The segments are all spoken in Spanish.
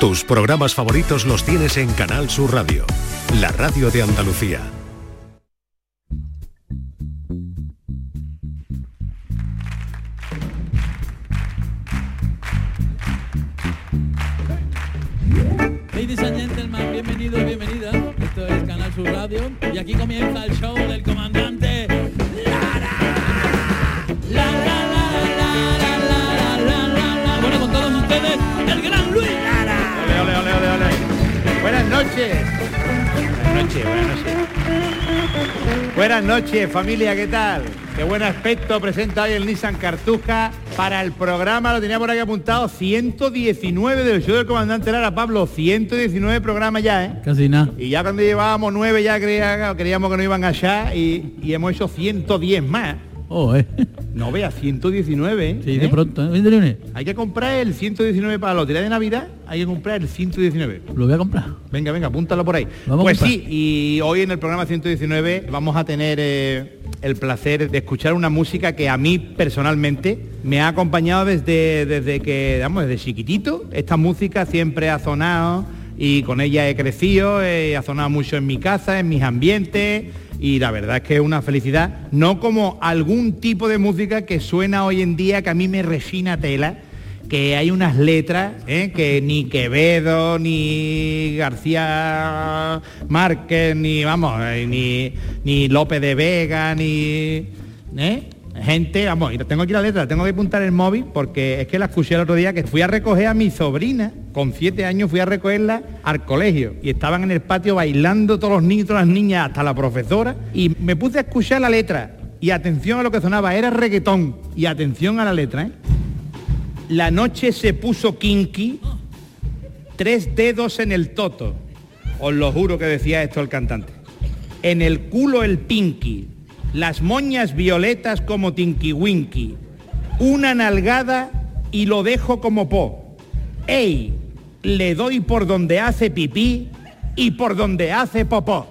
Tus programas favoritos los tienes en Canal Sur Radio, la radio de Andalucía. Noches, familia, ¿qué tal? Qué buen aspecto presenta hoy el Nissan Cartuja para el programa, lo tenía por aquí apuntado, 119 del show del comandante Lara, Pablo, 119 programas ya, ¿eh? Casi nada. Y ya cuando llevábamos nueve ya creía- creíamos que no iban allá y, y hemos hecho 110 más. Oh, eh. No veas, 119, ¿eh? Sí, de pronto. ¿eh? Hay que comprar el 119 para la lotería de Navidad, hay que comprar el 119. Lo voy a comprar. Venga, venga, apúntalo por ahí. Vamos pues sí, y hoy en el programa 119 vamos a tener eh, el placer de escuchar una música que a mí personalmente me ha acompañado desde, desde que, vamos, desde chiquitito. Esta música siempre ha sonado y con ella he crecido, ha sonado mucho en mi casa, en mis ambientes y la verdad es que es una felicidad, no como algún tipo de música que suena hoy en día que a mí me resina tela que hay unas letras ¿eh? que ni Quevedo, ni García Márquez, ni vamos, eh, ni, ni López de Vega, ni ¿eh? Gente, vamos, tengo aquí la letra, tengo que apuntar el móvil porque es que la escuché el otro día que fui a recoger a mi sobrina, con siete años fui a recogerla al colegio y estaban en el patio bailando todos los niños todas las niñas, hasta la profesora, y me puse a escuchar la letra. Y atención a lo que sonaba, era reggaetón. Y atención a la letra, ¿eh? La noche se puso kinky, tres dedos en el toto. Os lo juro que decía esto el cantante. En el culo el pinky, las moñas violetas como tinky winky, una nalgada y lo dejo como po. ¡Ey! Le doy por donde hace pipí y por donde hace popó.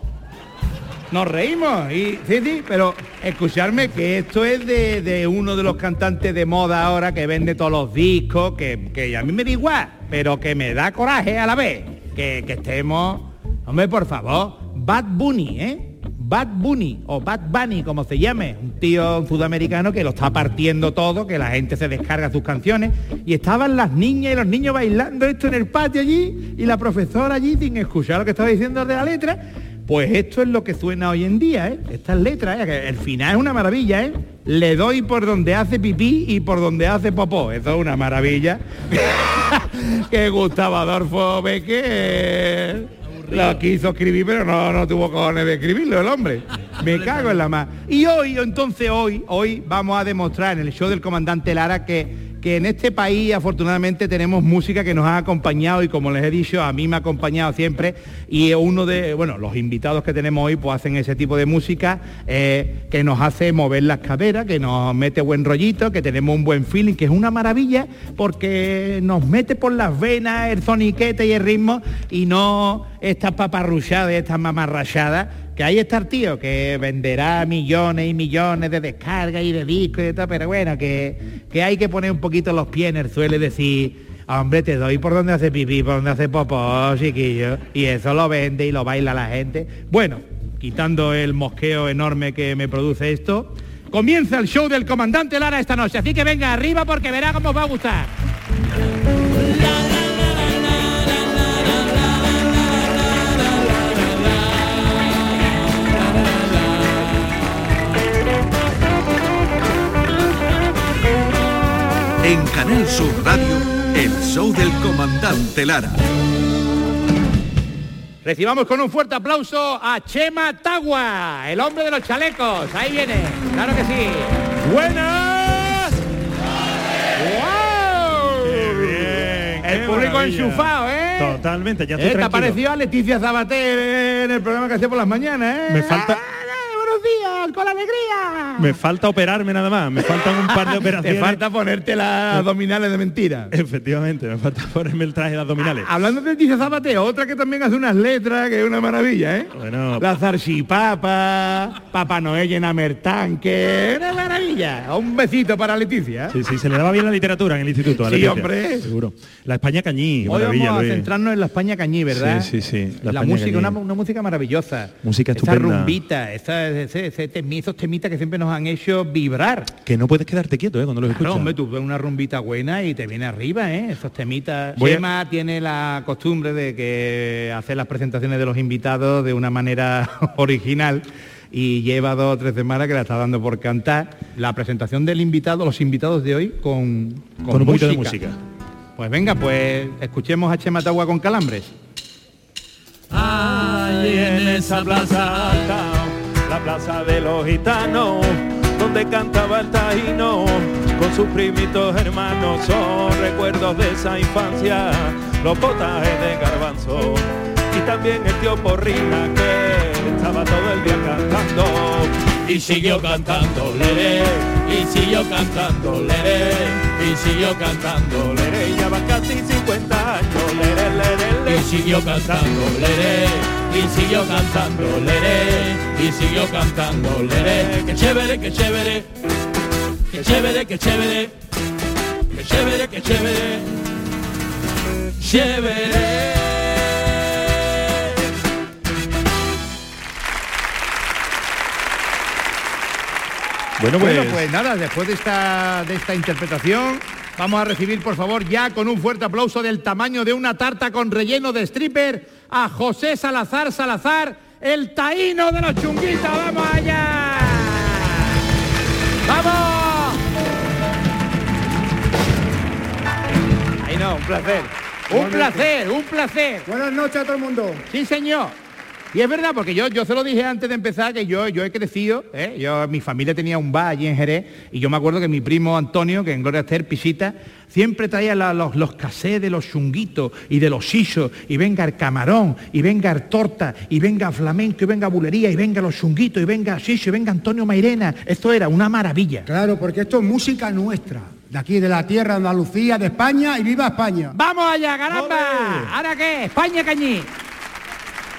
Nos reímos, y, sí, sí, pero escucharme que esto es de, de uno de los cantantes de moda ahora que vende todos los discos, que, que a mí me da igual, pero que me da coraje a la vez. Que, que estemos, hombre, por favor, Bad Bunny, ¿eh? Bad Bunny o Bad Bunny, como se llame, un tío sudamericano que lo está partiendo todo, que la gente se descarga sus canciones y estaban las niñas y los niños bailando esto en el patio allí y la profesora allí sin escuchar lo que estaba diciendo de la letra. Pues esto es lo que suena hoy en día, ¿eh? Estas letras, ¿eh? el final es una maravilla, ¿eh? Le doy por donde hace pipí y por donde hace popó. Eso es una maravilla. que Gustavo Adolfo Becker lo quiso escribir, pero no, no tuvo cojones de escribirlo el hombre. Me cago en la más. Y hoy, entonces hoy, hoy vamos a demostrar en el show del comandante Lara que que en este país afortunadamente tenemos música que nos ha acompañado y como les he dicho, a mí me ha acompañado siempre. Y uno de, bueno, los invitados que tenemos hoy pues hacen ese tipo de música eh, que nos hace mover las caderas, que nos mete buen rollito, que tenemos un buen feeling, que es una maravilla porque nos mete por las venas el soniquete y el ritmo y no estas paparruchadas, estas mamarrachadas que ahí está el tío que venderá millones y millones de descargas y de discos y de todo, pero bueno, que, que hay que poner un poquito los pies en el suelo y decir, hombre, te doy por donde hace pipí, por donde hace popó, chiquillo. Y eso lo vende y lo baila la gente. Bueno, quitando el mosqueo enorme que me produce esto, comienza el show del comandante Lara esta noche. Así que venga arriba porque verá cómo os va a gustar. En Canal Sur Radio, el show del comandante Lara. Recibamos con un fuerte aplauso a Chema Tagua, el hombre de los chalecos. Ahí viene, claro que sí. ¡Buenas! ¡Wow! bien, El público maravilla. enchufado, ¿eh? Totalmente, ya Eh, estoy ¿Te ha tranquilo. parecido a Leticia Zabater en el programa que hacía por las mañanas, eh? Me falta- Ah, días. con alegría. Me falta operarme nada más, me faltan un par de operaciones. falta ponerte las abdominales de mentira. Efectivamente, me falta ponerme el traje de abdominales. Hablando de Tiza Zapateo, otra que también hace unas letras, que es una maravilla, ¿eh? Bueno. La zarchipapa, Papá Noel llena mertanque, una maravilla. Un besito para Leticia. Sí, sí, se le daba bien la literatura en el instituto. a Sí, Leticia, hombre. Seguro. La España Cañí, Hoy maravilla, vamos a Luis. centrarnos en la España cañí, ¿verdad? Sí, sí, sí, La, la música, una, una música maravillosa. Música Esa estupenda. rumbita, esa, ese- ese temi- esos temitas que siempre nos han hecho vibrar. Que no puedes quedarte quieto, ¿eh? Cuando los Claro, escuchas. hombre, tú ves una rumbita buena y te viene arriba, ¿eh? Esos temitas. Voy a- Chema tiene la costumbre de que hacer las presentaciones de los invitados de una manera original y lleva dos o tres semanas que la está dando por cantar. La presentación del invitado, los invitados de hoy con, Con un poquito de música. Pues venga, pues escuchemos a Chema Tagua con calambres. Allí en esa plaza alta, la plaza de los gitanos, donde cantaba el taíno con sus primitos hermanos, son recuerdos de esa infancia, los potajes de garbanzo y también el tío Porrina que estaba todo el día cantando. Y siguió cantando, leré, y siguió cantando, leré, y siguió cantando, leré, ya van casi 50 años, lere, lere, lere. y siguió cantando, leré, y siguió cantando, leré, y siguió cantando, leré, que chévere, que chévere, que chévere, que chévere, que chévere, que chévere, chévere. Bueno, pues, Bueno, pues nada, después de esta, de esta interpretación, vamos a recibir, por favor, ya con un fuerte aplauso del tamaño de una tarta con relleno de stripper, a José Salazar Salazar, el taíno de los chunguitos. ¡Vamos allá! ¡Vamos! Ahí no, un placer. Un placer, un placer. Buenas noches a todo el mundo. Sí, señor. Y es verdad, porque yo, yo se lo dije antes de empezar que yo, yo he crecido, ¿eh? yo, mi familia tenía un bar allí en Jerez y yo me acuerdo que mi primo Antonio, que en Gloria Esther, Pisita, siempre traía la- los, los casés de los chunguitos y de los sisos, y venga el camarón, y venga el torta, y venga flamenco, y venga bulería, y venga los chunguitos, y venga siso, y venga Antonio Mairena. Esto era una maravilla. Claro, porque esto es música nuestra, de aquí, de la tierra de Andalucía, de España y viva España. ¡Vamos allá, caramba! ¿Ahora qué? España Cañí.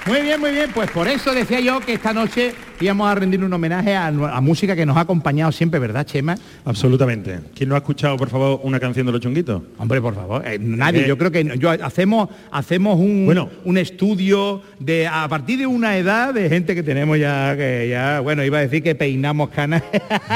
Muy bien, muy bien. Pues por eso decía yo que esta noche íbamos a rendir un homenaje a, a música que nos ha acompañado siempre, ¿verdad, Chema? absolutamente. ¿Quién no ha escuchado, por favor, una canción de los chunguitos? Hombre, por favor, eh, nadie. Eh. Yo creo que yo hacemos hacemos un, Bueno. un estudio de a partir de una edad de gente que tenemos ya que ya bueno iba a decir que peinamos canas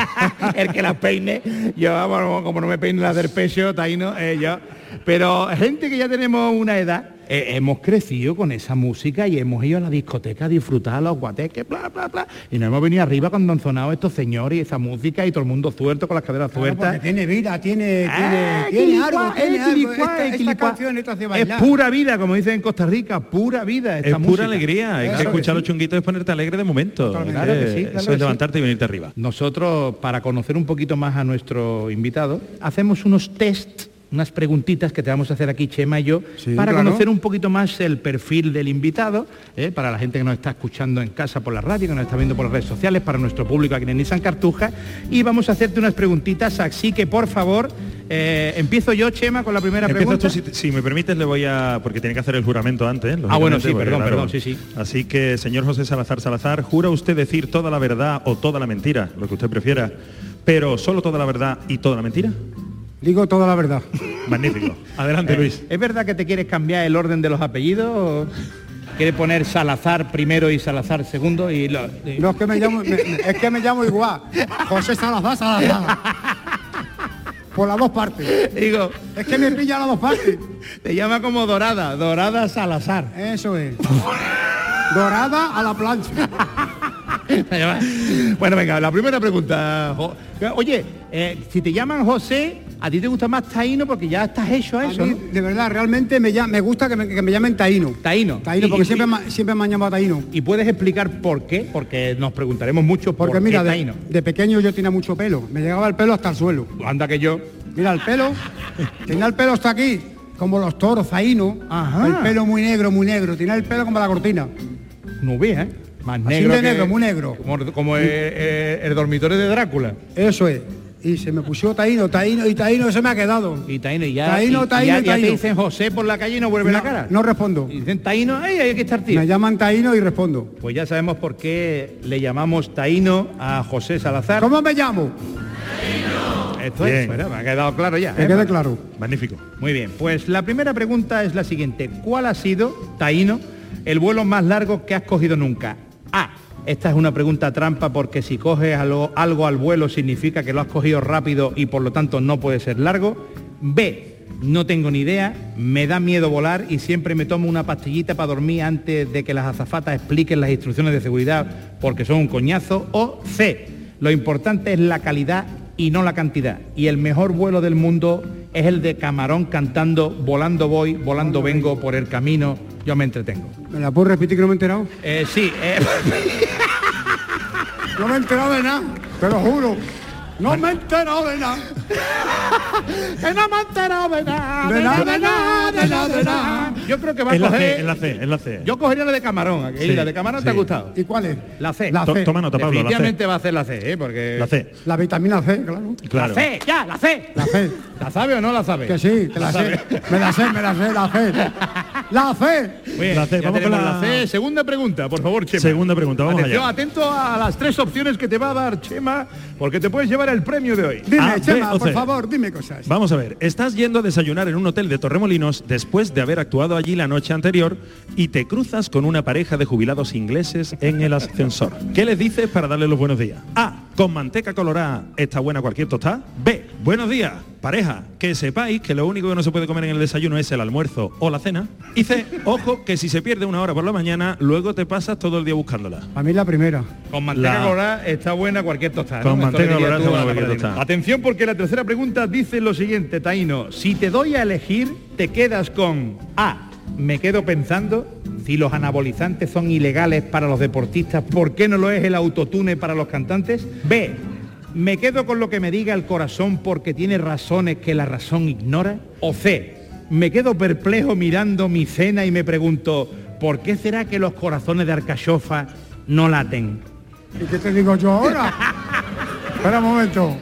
el que las peine yo vamos como no me peine las del pecho taíno eh, yo pero gente que ya tenemos una edad eh, hemos crecido con esa música y hemos ido a la discoteca a disfrutar los guateques, bla, bla, bla. Y nos hemos venido arriba cuando han sonado estos señores y esa música y todo el mundo suelto con las caderas sueltas. tiene vida, tiene, Ah, tiene, tiene algo, tiene eh, algo. quilicuá, Esta, eh, esta quilicuá. canción esto hace Es pura vida, como dicen en Costa Rica, pura vida. esta Es pura alegría, hay Claro escuchar sí. los chunguitos es ponerte alegre de momento. Claro que Eh, sí, claro Eso que es sí. levantarte y venirte arriba. Nosotros, para conocer un poquito más a nuestro invitado, hacemos unos test, unas preguntitas que te vamos a hacer aquí, Chema y yo, Sí, para claro. conocer un poquito más el perfil del invitado, ¿eh? para la gente que nos está escuchando en casa por la radio, que nos está viendo por las redes sociales, para nuestro público aquí en Nissan Cartuja, y vamos a hacerte unas preguntitas, así que por favor, eh, empiezo yo, Chema, con la primera pregunta. tú, si, si me permites, le voy a... Porque tiene que hacer el juramento antes. Ah, bueno, sí, perdón, perdón, sí, sí. Así que, señor José Salazar Salazar, ¿jura usted decir toda la verdad o toda la mentira? Lo que usted prefiera. Pero solo toda la verdad y toda la mentira. Digo toda la verdad. Magnífico. Adelante, Eh, Luis. ¿Es verdad que te quieres cambiar el orden de los apellidos? o ¿Quieres poner Salazar primero y Salazar segundo? Y lo- y- No es que me llamo, me- es que me llamo igual. José Salazar Salazar. Por las dos partes. Digo, Es que me pilla las dos partes. te llama como Dorada, Dorada Salazar. Eso es. Dorada a la plancha. bueno, venga, la primera pregunta. Oye, eh, si te llaman José, ¿a ti te gusta más Taíno? Porque ya estás hecho a A eso, mí, ¿no? de verdad, realmente me, me gusta que me, que me llamen Taíno. Taíno. Taíno, porque y- siempre, y- ma- siempre me han llamado Taíno. ¿Y puedes explicar por qué? Porque nos preguntaremos mucho por Porque qué mira, de, Taíno. de pequeño yo tenía mucho pelo. Me llegaba el pelo hasta el suelo. Anda que yo. Mira el pelo. tenía el pelo hasta aquí, como los toros, Zaino. Ajá. El pelo muy negro, muy negro. Tenía el pelo como la cortina. No ve, ¿eh? Más Así negro de que- negro, muy negro. Como, como el, el- el dormitorio de Drácula. Eso es. Y se me puso taíno, taíno, y taíno se me ha quedado. Y Taino, y ya, Taíno, y- y Taíno, ya, ya te Taíno. dicen José por la calle y no vuelve la cara. No respondo. Y dicen Taino, ¡ay, hay que estar tío! Me llaman taíno y respondo. Pues ya sabemos por qué le llamamos Taíno a José Salazar. ¿Cómo me llamo? Esto es, bueno, me ha quedado claro ya. Que ¿eh? quede claro. Magnífico. Muy bien, pues la primera pregunta es la siguiente. ¿Cuál ha sido, Taíno, el vuelo más largo que has cogido nunca? A. Esta es una pregunta trampa porque si coges algo, al vuelo significa que lo has cogido rápido y por lo tanto no puede ser largo. B. No tengo ni idea, me da miedo volar y siempre me tomo una pastillita para dormir antes de que las azafatas expliquen las instrucciones de seguridad porque son un coñazo. O C. Lo importante es la calidad y no la cantidad. Y el mejor vuelo del mundo es el de Camarón cantando Volando voy, volando vengo por el camino, yo me entretengo. ¿Me la puedo repetir que no me he enterado? Eh, sí, eh, No me he enterado de nada, te lo juro. No me he enterado de nada. que no me he enterado de nada, De nada, de nada, de nada, de nada. Yo creo que va a la C, coger... es la C, es la C. Yo cogería la de Camarón, aquí, Sí, la de Camarón te ha gustado. ¿Y cuál es? La C. La To- C. Toma nota, Pablo, la C. Definitivamente va a hacer la C, ¿eh? porque... La C. La vitamina C, claro. Claro. La C, ya, la C. La C. ¿La sabe o no la sabe? Que sí, que la sé. Me la sé, me la sé, la C. La C. Bien, La C, vamos con tenemos la- C. Segunda pregunta, por favor, Chema. Segunda pregunta, vamos Atención, allá. atento a las tres opciones que te va a dar Chema, porque te puedes llevar el premio de hoy. Dime, A, Chema, por favor, dime cosas. Vamos a ver, estás yendo a desayunar en un hotel de Torremolinos después de haber actuado allí la noche anterior y te cruzas con una pareja de jubilados ingleses en el ascensor. ¿Qué les dices para darle los buenos días? A. Con manteca colorada está buena cualquier tostada. B. Buenos días, pareja. Que sepáis que lo único que no se puede comer en el desayuno es el almuerzo o la cena. Y C. Ojo que si se pierde una hora por la mañana, luego te pasas todo el día buscándola. A mí la primera. Con manteca La- colorada está buena cualquier tostada. Con manteca colorada está buena cualquier tostada. Atención porque la tercera pregunta dice lo siguiente, Taino. Si te doy a elegir, te quedas con A. Me quedo pensando, si los anabolizantes son ilegales para los deportistas, ¿por qué no lo es el autotune para los cantantes? B. Me quedo con lo que me diga el corazón porque tiene razones que la razón ignora. O C. Me quedo perplejo mirando mi cena y me pregunto, ¿por qué será que los corazones de Arcachofa no laten? ¿Y qué te digo yo ahora? Espera un momento.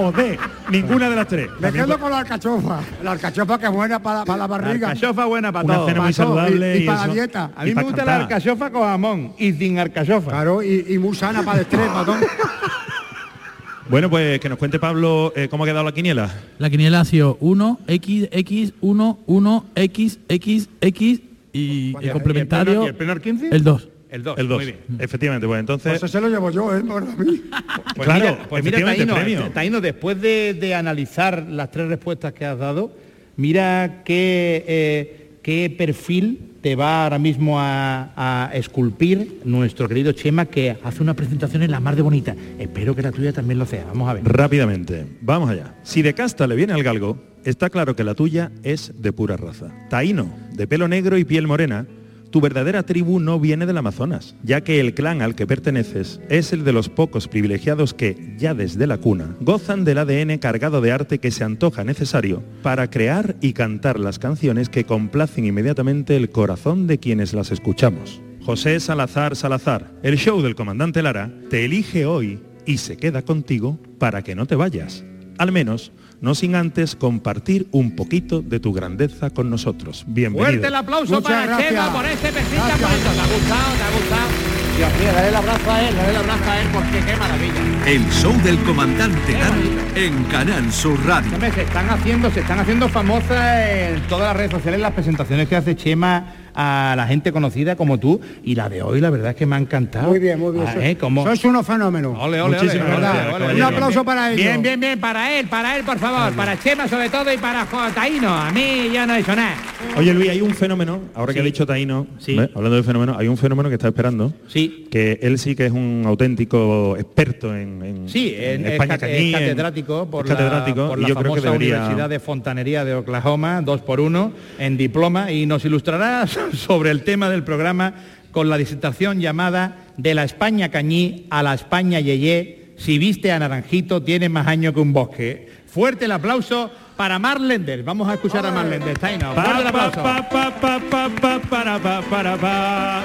O D. Ninguna de las tres. Me También quedo con la alcachofa. La alcachofa que es buena para, para la barriga. Alcachofa buena para Una todo. cena muy saludable y, y y para la dieta. A mí Y me gusta la alcachofa con jamón y sin alcachofa. Claro, y, y muy sana para el estrés, patón. Bueno, pues que nos cuente Pablo eh, cómo ha quedado la quiniela. La quiniela ha sido 1, X, X, 1, 1, X, X, X y ¿Y el el complementario pleno- y el pleno 15? el 2. El 2. El 2. Muy bien. Efectivamente, pues entonces... Pues eso se lo llevo yo, ¿eh? A mí. Pues Claro, mira, pues mira efectivamente, Taíno, premio. eh, Taíno, después de, de analizar las tres respuestas que has dado, mira qué, eh, qué perfil te va ahora mismo a, a esculpir nuestro querido Chema, que hace una presentación en la mar de bonita. Espero que la tuya también lo sea. Vamos a ver. Rápidamente, vamos allá. Si de casta le viene al galgo, está claro que la tuya es de pura raza. Taíno, de pelo negro y piel morena, tu verdadera tribu no viene del Amazonas, ya que el clan al que perteneces es el de los pocos privilegiados que, ya desde la cuna, gozan del ADN cargado de arte que se antoja necesario para crear y cantar las canciones que complacen inmediatamente el corazón de quienes las escuchamos. José Salazar Salazar, el show del comandante Lara, te elige hoy y se queda contigo para que no te vayas. Al menos, no sin antes compartir un poquito de tu grandeza con nosotros. Bienvenido. Fuerte el aplauso Muchas para gracias. Chema por este bonito. ¿Te ha gustado? ¿Te ha gustado? Dios mío, dale el abrazo a él, dale el abrazo a él porque qué maravilla. El show del comandante Lara en Canal Sur Radio. Se están haciendo, se están haciendo famosas en todas las redes sociales las presentaciones que hace Chema a la gente conocida como tú y la de hoy la verdad es que me ha encantado. Muy bien, muy bien. Ah, ¿eh? Como- Sois unos fenómenos. Ole, ole, ole, ole, gracias, ole, ole, caballero. Un aplauso para ellos. Bien, bien, bien, para él, para él, por favor, para Chema sobre todo y para Taíno. A mí ya no he dicho nada. Oye Luis, hay un fenómeno, ahora que ha dicho Taino, Sí. ¿ves? hablando de fenómeno, hay un fenómeno que está esperando, Sí. que él sí que es un auténtico experto en, en- Sí, en, es España Cañí, es catedrático por es catedrático, la, por y la yo creo que famosa debería Universidad de Fontanería de Oklahoma, dos por uno, en diploma, y nos ilustrará sobre el tema del programa con la disertación llamada De la España Cañí a la España Yeye, si viste a Naranjito tiene más años que un bosque. Fuerte el aplauso para Mar Lenders. Vamos a escuchar a Mar Lenders. Taino, Pa, fuerte el pa, aplauso. pa, pa, pa, pa, pa, para, pa, para, pa.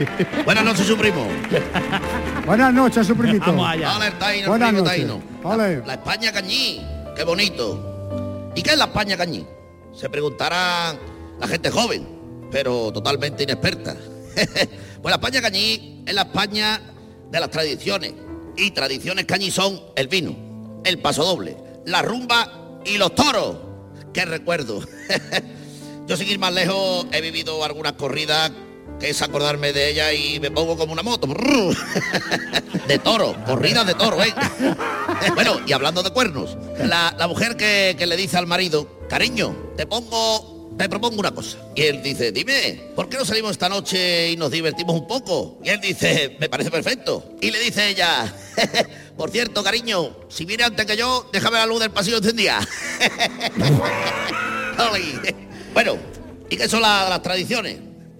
Buenas noches, su primo. Buenas noches, su primito. Vamos allá. El Buenas primo noches. taíno. Ole. La España cañí. Qué bonito. ¿Y qué es la España cañí? Se preguntará la gente joven, pero totalmente inexperta. pues la España cañí es la España de las tradiciones. Y tradiciones cañí son el vino, el paso doble, la rumba y los toros. ¡Qué recuerdo! Yo sin ir más lejos he vivido algunas corridas que es acordarme de ella y me pongo como una moto. De toro, corridas de toro, ¿eh? Bueno, y hablando de cuernos, la, la mujer que le dice al marido, cariño, te pongo, te propongo una cosa. Y él dice, dime, ¿por qué no salimos esta noche y nos divertimos un poco? Y él dice, me parece perfecto. Y le dice ella, por cierto, cariño, si viene antes que yo, déjame la luz del pasillo encendida. Bueno, ¿y qué son la- las tradiciones?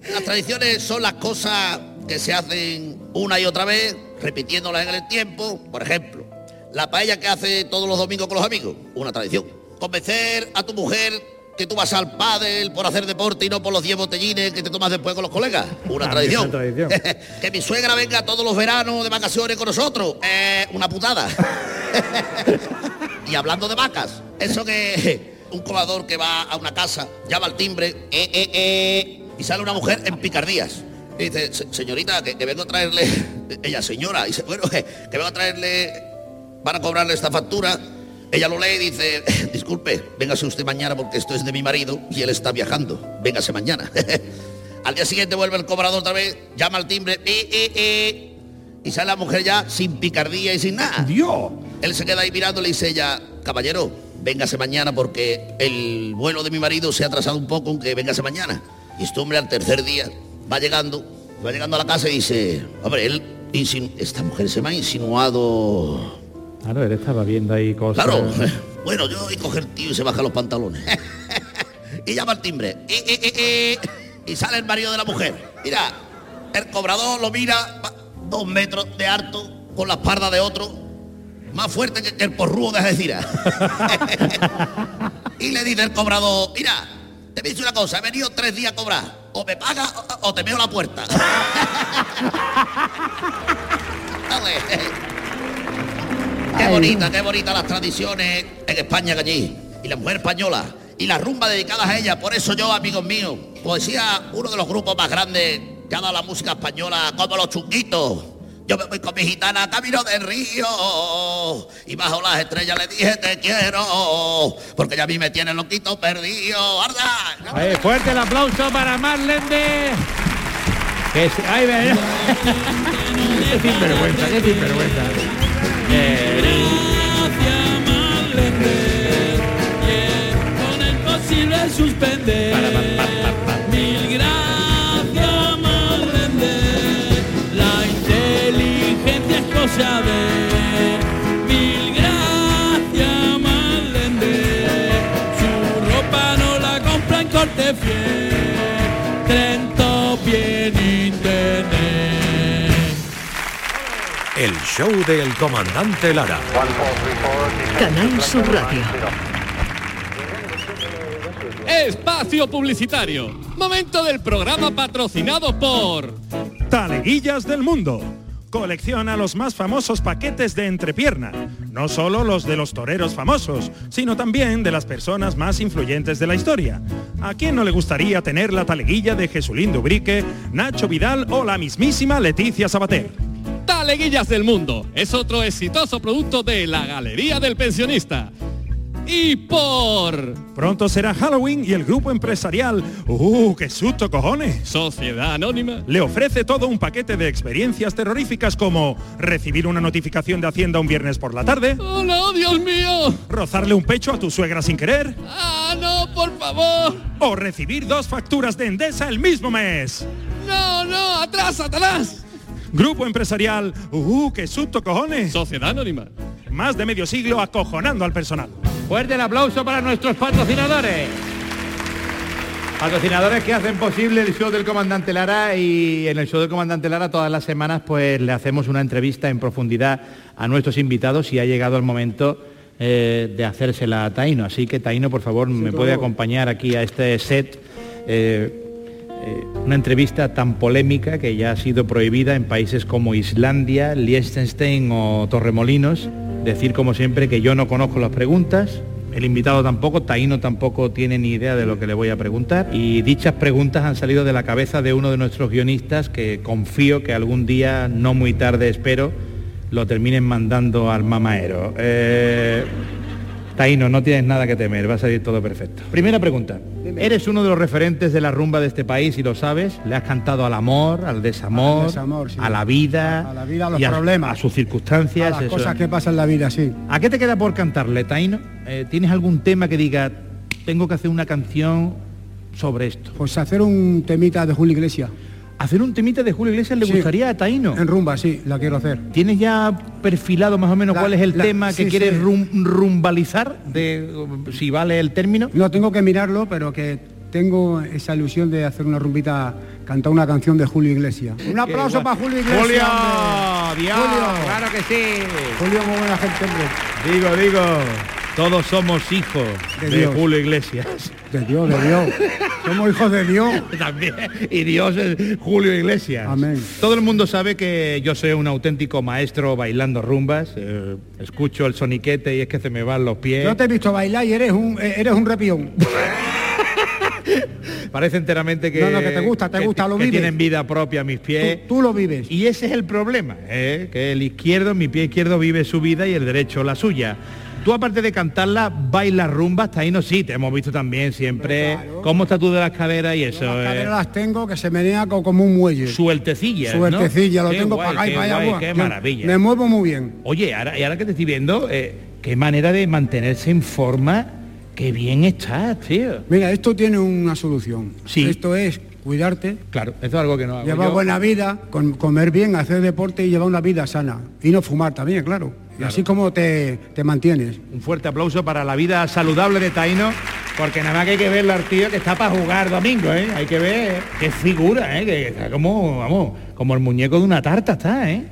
Las tradiciones son las cosas que se hacen una y otra vez, repitiéndolas en el tiempo. Por ejemplo, la paella que hace todos los domingos con los amigos, una tradición. Convencer a tu mujer que tú vas al pádel por hacer deporte y no por los 10 botellines que te tomas después con los colegas, una tradición. que mi suegra venga todos los veranos de vacaciones con nosotros, eh, una putada. Y hablando de vacas, eso que un cobrador que va a una casa, llama al timbre, eh, eh, eh, y sale una mujer en picardías. Y dice, "Se- señorita, que, que vengo a traerle, ella señora, y dice, bueno, que, que vengo a traerle, van a cobrarle esta factura. Ella lo lee y dice, disculpe, véngase usted mañana porque esto es de mi marido y él está viajando. Véngase mañana. Al día siguiente vuelve el cobrador otra vez, llama al timbre, eh, eh, eh, y sale la mujer ya sin picardía y sin nada. Dios. Él se queda ahí mirando y le dice ella, caballero, véngase mañana porque el vuelo de mi marido se ha atrasado un poco, aunque véngase mañana. Y este hombre al tercer día va llegando, va llegando a la casa y dice, hombre, él, esta mujer se me ha insinuado... Claro, él estaba viendo ahí cosas. Claro, bueno, yo y coge el tío y se baja los pantalones. y llama al timbre. Y, y- y- y- sale el marido de la mujer. Mira, el cobrador lo mira, dos metros de harto, con la espalda de otro, más fuerte que, el porrúo de Algeciras. y le dice el cobrador, mira, te dice una cosa, he venido tres días a cobrar. O me pagas o, te meo la puerta. Qué bonita, qué bonita las tradiciones en España que allí. Y la mujer española. Y las rumbas dedicadas a ella. Por eso yo, amigos míos, poesía, uno de los grupos más grandes que ha dado la música española, como los chunguitos. Yo me voy con mi gitana camino del río y bajo las estrellas le dije te quiero porque ya a mí me tienen loquito perdido. ¡Arda! Ahí, fuerte el aplauso para Marlende. Que se- ay, ve- qué sinvergüenza, qué sinvergüenza. Gracias, Marlene, yeah, con el posible suspender. Mil gracias, la inteligencia. Show del comandante Lara. Canal Sur Radio. Espacio publicitario. Momento del programa patrocinado por Taleguillas del Mundo. Colecciona los más famosos paquetes de entrepierna, no solo los de los toreros famosos, sino también de las personas más influyentes de la historia. ¿A quién no le gustaría tener la taleguilla de Jesulín Dubrique, Nacho Vidal o la mismísima Leticia Sabater? Taleguillas del Mundo. Es otro exitoso producto de la Galería del Pensionista. Y por Pronto será Halloween y el grupo empresarial, ¡uh, qué susto cojones! Sociedad Anónima. Le ofrece todo un paquete de experiencias terroríficas como recibir una notificación de Hacienda un viernes por la tarde, ¡Oh no, Dios mío! rozarle un pecho a tu suegra sin querer ¡Ah, no, por favor! o recibir dos facturas de Endesa el mismo mes. ¡No, no! ¡Atrás, atrás! Grupo empresarial, ¡uh, qué susto cojones! Sociedad Anónima. Más de medio siglo acojonando al personal. Fuerte el aplauso para nuestros patrocinadores. Patrocinadores que hacen posible el show del comandante Lara y en el show del comandante Lara todas las semanas pues le hacemos una entrevista en profundidad a nuestros invitados y ha llegado el momento eh, de hacérsela a Taino. Así que Taino, por favor, me puede acompañar aquí a este set. eh, eh, una entrevista tan polémica que ya ha sido prohibida en países como Islandia, Liechtenstein o Torremolinos. Decir como siempre que yo no conozco las preguntas, el invitado tampoco, Taíno tampoco tiene ni idea de lo que le voy a preguntar y dichas preguntas han salido de la cabeza de uno de nuestros guionistas que confío que algún día, no muy tarde espero, lo terminen mandando al mamaero. Eh, Taíno, no tienes nada que temer, va a salir todo perfecto. Primera pregunta. Eres uno de los referentes de la rumba de este país y lo sabes. Le has cantado al amor, al desamor, Al desamor, sí. a la vida, A la vida, a los y problemas. a sus circunstancias. A las eso. cosas que pasan en la vida, sí. ¿A qué te queda por cantarle, Taino? Eh, ¿Tienes algún tema que diga, tengo que hacer una canción sobre esto? Pues hacer un temita de Julio Iglesias. ¿Hacer un temita de Julio Iglesias le Sí. gustaría a Taino? En rumba, sí, la quiero hacer. ¿Tienes ya perfilado más o menos La- cuál es el la- tema que quieres sí. rum- rumbalizar? De, si vale el término. No tengo que mirarlo, pero que tengo esa ilusión de hacer una rumbita, cantar una canción de Julio Iglesias. Un aplauso para Julio Iglesias. Julio. Dios, Julio. claro que sí. Julio, muy buena gente, hombre. Digo, digo, todos somos hijos De. Julio Iglesias. De Dios, de Dios. Somos hijos de Dios. También. Y Dios es Julio Iglesias. Amén. Todo el mundo sabe que yo soy un auténtico maestro bailando rumbas. eh, escucho el soniquete y es que se me van los pies. Yo te he visto bailar y eres un, eh, eres un repión. Parece enteramente que, No, no, que te gusta, te que- gusta, lo que vives. tienen vida propia mis pies. Tú, tú lo vives. Y ese es el problema, ¿eh? que el izquierdo, mi pie izquierdo vive su vida y el derecho la suya. Tú aparte de cantarla, bailas rumbas, Taíno, sí, te hemos visto también siempre. Claro. ¿Cómo estás tú de las caderas y eso? Las eh? caderas las tengo que se menea co- como un muelle. Sueltecillas, ¿no? Suertecilla, lo Qué tengo guay, para acá y para allá. Qué maravilla. Me muevo muy bien. Oye, ahora, y ahora que te estoy viendo, eh, qué manera de mantenerse en forma, qué bien estás, tío. Mira, esto tiene una solución. Sí. Esto es cuidarte, Claro, eso es algo que no hago llevar yo. buena vida, con- comer bien, hacer deporte y llevar una vida sana. Y no fumar también, claro. Así como te, te mantienes. Un fuerte aplauso para la vida saludable de Taino, porque nada más que hay que verlo al tío que está para jugar domingo, ¿eh? Hay que ver qué figura, ¿eh? Que está como, vamos, como el muñeco de una tarta está, ¿eh?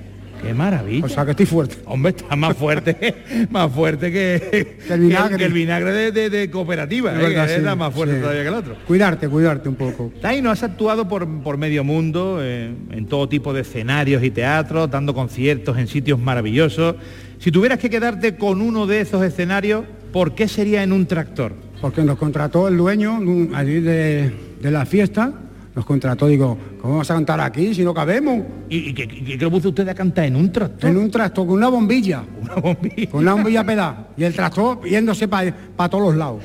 Qué maravilla. O sea que estoy fuerte. Hombre, está más fuerte, más fuerte que, Que el vinagre. que el vinagre de, de- de cooperativa, Es ¿eh? verdad, que sí, está más fuerte sí. todavía que el otro. Cuidarte, cuidarte un poco. Taino, has actuado por, por medio mundo, eh, en todo tipo de escenarios y teatros, dando conciertos en sitios maravillosos. Si tuvieras que quedarte con uno de esos escenarios, ¿por qué sería en un tractor? Porque nos contrató el dueño allí de, de la fiesta. Nos contrató, digo, ¿cómo vamos a cantar aquí si no cabemos? ¿Y, y qué, le puso usted a cantar en un tractor? En un tractor con una bombilla. Una bombilla. Con una bombilla pedal. Y el tractor yéndose para todos los lados.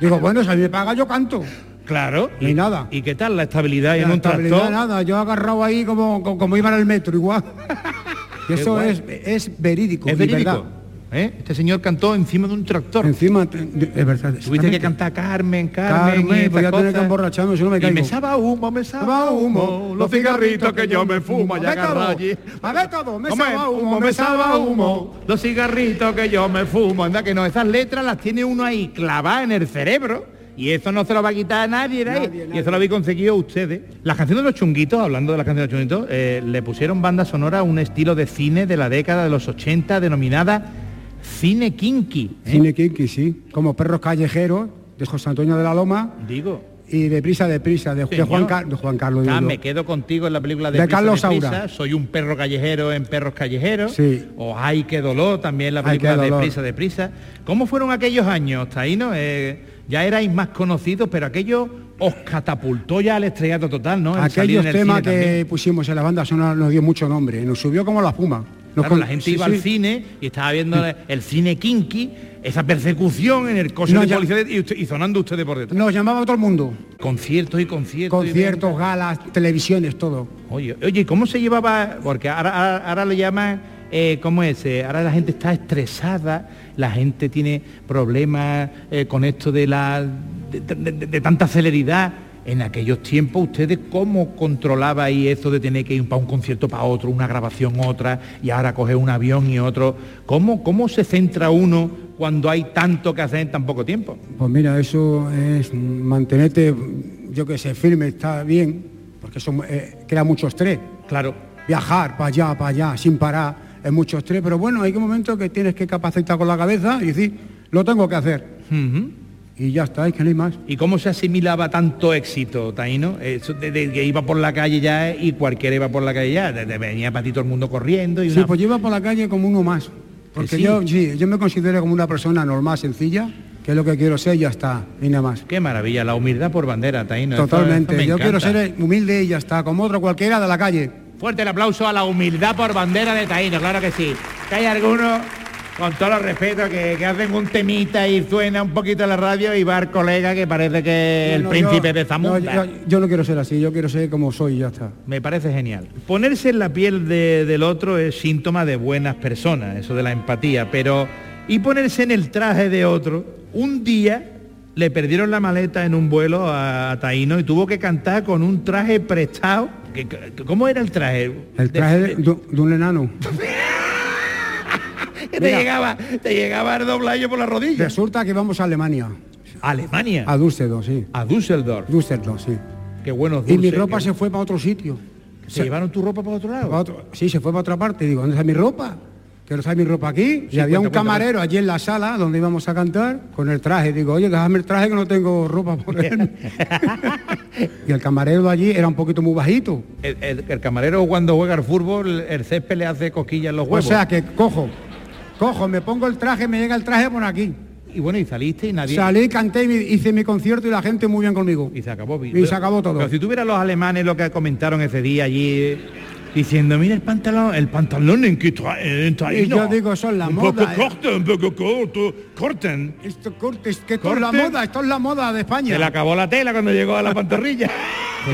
Digo, bueno, si me paga, yo canto. Claro. Ni nada. ¿Y qué tal la estabilidad en La un estabilidad, tractor? nada, yo agarrado ahí como, como, como iba en el metro, igual. Y eso guay. es, es verídico. Es y verídico. verdad. ¿eh? Este señor cantó encima de un tractor. Encima, es verdad. Tuviste que cantar Carmen, Carmen, Carmen, y que cosas. emborracharme, si no me Y caigo. me sabe a humo, me sabe a humo, los cigarritos que yo me fumo, ya agarrado allí. a ver todo, me ¿Cómo sabe es? a humo, me sabe a humo. Los cigarritos que yo me fumo. Anda que no, esas letras las tiene uno ahí clavadas en el cerebro. Y eso no se lo va a quitar a nadie. Nadie, Y eso lo habéis conseguido ustedes. Las canciones de los chunguitos, hablando de las canciones de los chunguitos, eh, le pusieron banda sonora a un estilo de cine de la década de los 80 denominada cine kinky. ¿eh? Cine Kinky, sí. Como Perros Callejeros, de José Antonio de la Loma, Digo. y de Prisa de Prisa, de. Juan, Car- de Juan Carlos. Ah, me quedo contigo en la película de, De Prisa Carlos de Prisa, Saura. Soy un perro callejero en Perros Callejeros. Sí. O Ay, qué dolor, también la película de. Prisa de Prisa. ¿Cómo fueron aquellos años, Taíno? Eh, ya erais más conocidos, pero aquello os catapultó ya al estrellato total, ¿no? El Aquellos temas que también. pusimos en la banda sonora nos dio mucho nombre, nos subió como la espuma. Claro, con- la gente sí, iba sí. al cine y estaba viendo el cine kinky, esa persecución en el coche No, de policía y, usted- y sonando ustedes por detrás. Nos llamaba todo el mundo. Conciertos y conciertos. y Conciertos, galas, televisiones, todo. Oye, oye, ¿cómo se llevaba? Porque ahora, ahora, ahora le llaman, eh, ¿cómo es? Eh, ahora la gente está estresada, la gente tiene problemas eh, con esto de la de, de- de- de tanta celeridad. En aquellos tiempos, ¿ustedes cómo controlabais eso de tener que ir para un concierto para otro, una grabación otra, y ahora coger un avión y otro? ¿Cómo, cómo se centra uno cuando hay tanto que hacer en tan poco tiempo? Pues mira, eso es mantenerte, yo que sé, firme, está bien, porque eso eh, crea mucho estrés. Claro, Viajar para allá, para allá, sin parar, es mucho estrés, pero bueno, hay que momentos que tienes que capacitar con la cabeza y decir, lo tengo que hacer. Y ya está, es que no hay más. ¿Y cómo se asimilaba tanto éxito, Taino? Eso de, de que iba por la calle ya y cualquiera iba por la calle ya. de- venía para ti todo el mundo corriendo y Sí, una... pues yo iba por la calle como uno más. Porque sí? yo, sí, yo me considero como una persona normal, sencilla, que es lo que quiero ser y ya está, ni nada más. Qué maravilla, la humildad por bandera, Taino. Totalmente. esto yo quiero ser humilde y ya está, como otro cualquiera de la calle. Fuerte el aplauso a la humildad por bandera de Taíno, claro que sí. Que hay algunos, con todo el respeto, que, que hacen un temita y suena un poquito la radio y va el colega que parece que es el No, príncipe yo- de Zamunda. no, yo, yo no quiero ser así, yo quiero ser como soy y ya está. Me parece genial. Ponerse en la piel de- del otro es síntoma de buenas personas, eso de la empatía, pero y ponerse en el traje de otro, un día le perdieron la maleta en un vuelo a, Taíno y tuvo que cantar con un traje prestado. ¿Cómo era el traje? El traje de, de- de un enano. que te llegaba, te llegaba el doblayo por la rodilla. Resulta que vamos a Alemania, Alemania. a Düsseldorf, sí. A Düsseldorf. Düsseldorf, sí. Qué buenos Y mi ropa se fue para otro sitio. ¿Se llevaron tu ropa para otro lado? Pa' otro- sí, se fue para otra parte. Digo, ¿dónde está mi ropa? Que no está mi ropa aquí. Sí, y había cuenta, un cuenta, camarero allí en la sala donde íbamos a cantar con el traje. Digo, oye, déjame el traje que no tengo ropa por él. y el camarero de allí era un poquito muy bajito. El, el- el camarero cuando juega al fútbol, el césped le hace cosquillas en los O huevos. sea que cojo, cojo, me pongo el traje, me llega el traje por aquí. y bueno, y saliste y nadie... Salí, canté, hice mi concierto y la gente muy bien conmigo. Y se acabó. Y se acabó todo. Pero si tuvieras los alemanes lo que comentaron ese día allí, diciendo, mira el pantalón, el pantalón en que trae, en Y yo digo, es la un moda, poco eh. corto, un poco corto, corten. Esto, corte, es que esto es la moda, esto es la moda de España. Se le acabó la tela cuando llegó a la pantorrilla.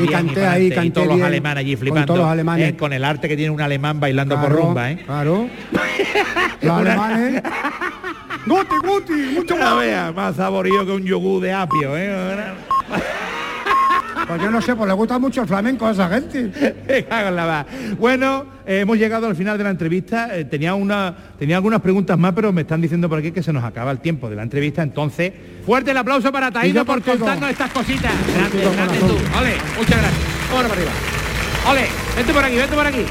Y canté ahí, y canté todos los bien, alemanes allí con flipando. todos los alemanes. eh, con el arte que tiene un alemán bailando Claro, por rumba, ¿eh? Claro. Los alemanes. Guti, guti, mucho No más. vea, más saborío que un yogur de apio, ¿eh? Pues yo no sé, pues le gusta mucho el flamenco a esa gente. Bueno, eh, hemos llegado al final de la entrevista. Eh, tenía, una, tenía algunas preguntas más, pero me están diciendo por aquí que se nos acaba el tiempo de la entrevista. Entonces, fuerte el aplauso para Y Taíno yo por contarnos estas cositas. Grande, grande tú. Ole, muchas gracias. Vámonos para arriba. Ole, vete por aquí, vete por aquí.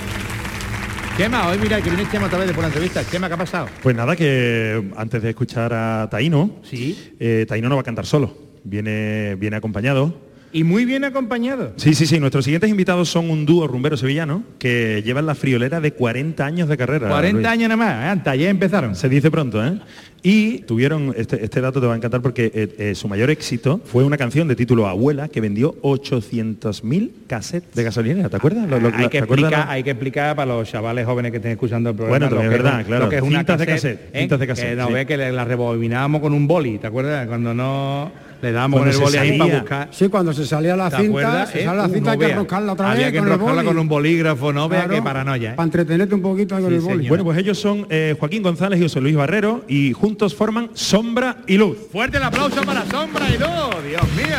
Chema, hoy mira que viene Chema otra vez de por la entrevista. Chema, ¿qué ha pasado? Pues nada, que antes de escuchar a Taino, Sí. eh, Taino no va a cantar solo, viene, viene acompañado. Y muy bien acompañado. Sí, sí, sí, nuestros siguientes invitados son un dúo rumbero sevillano que llevan la friolera de 40 años de carrera. 40 Luis. años nada más, ¿eh? Antes, ayer empezaron. Se dice pronto, ¿eh? Y tuvieron, este, este dato te va a encantar porque eh, eh, su mayor éxito fue una canción de título Abuela que vendió 800.000 cassettes de gasolinera, ¿te acuerdas? Lo- lo- hay, que ¿te acuerdas, explicar, hay que explicar para los chavales jóvenes que estén escuchando el programa. Bueno, lo es que verdad, claro. Lo que es una Cintas de cassette, cassette, ¿eh? cintas de cassette, Que no sí. ve que la rebobinábamos con un boli, ¿te acuerdas? Cuando no le dábamos con el boli ahí para buscar. Sí, cuando se salía la ¿Te cinta, acuerdas? se eh? sale la Uh, cinta no hay que vea. enroscarla otra Había vez que con con un bolígrafo, no vea Claro, qué paranoia. ¿eh? Para entretenerte un poquito con Sí, el boli. señor. Bueno, pues ellos son eh, Joaquín González y José Luis Barrero y juntos forman Sombra y Luz. Fuerte el aplauso para Sombra y Luz, Dios mío.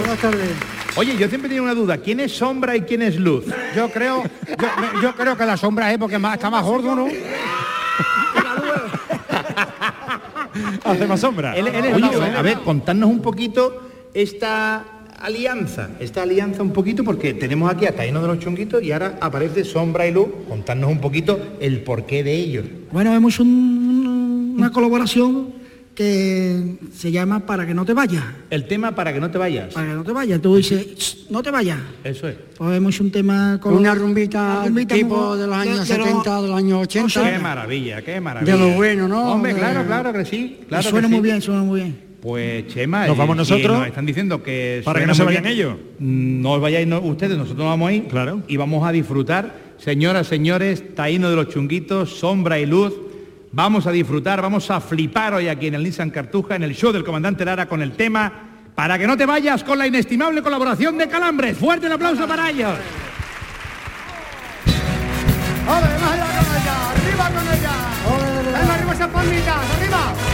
Buenas tardes. Oye, yo siempre tengo una duda, ¿quién es Sombra y quién es Luz? Yo creo, yo, yo creo que la sombra es porque más, está más gordo, ¿no? Hace más sombra. Él- él es Oye, Luz. A ver, contarnos un poquito esta alianza, esta alianza un poquito, porque tenemos aquí a Taino de los Chunguitos y ahora aparece Sombra y Luz, contarnos un poquito el porqué de ellos. Bueno, hemos un- una colaboración que se llama Para que no te vayas. El tema para que no te vayas. Para que no te vayas. Tú dices, "Shh, no te vayas. Eso es. Pues hemos un tema con Una rumbita una rumbita tipo muy- de los años de los- 70, de los años 80. Qué maravilla, qué maravilla. De lo bueno, ¿no? Hombre, De- claro, claro que sí. Claro suena que muy sí. bien, suena muy bien. Pues Chema, Nos vamos nosotros. nos están diciendo que Para que no se vayan bien. ellos. Mm, No os vayáis no- ustedes, nosotros nos vamos a ir. Claro. Y vamos a disfrutar, señoras, señores, Taíno de los Chunguitos, Sombra y Luz. Vamos a disfrutar, vamos a flipar hoy aquí en el Nissan Cartuja, en el show del comandante Lara con el tema Para que no te vayas con la inestimable colaboración de Calambres. Fuerte el aplauso para ellos. ¡Ole, más allá con ella! ¡Arriba con ella! ¡Venga, arriba esas palmitas! ¡Arriba!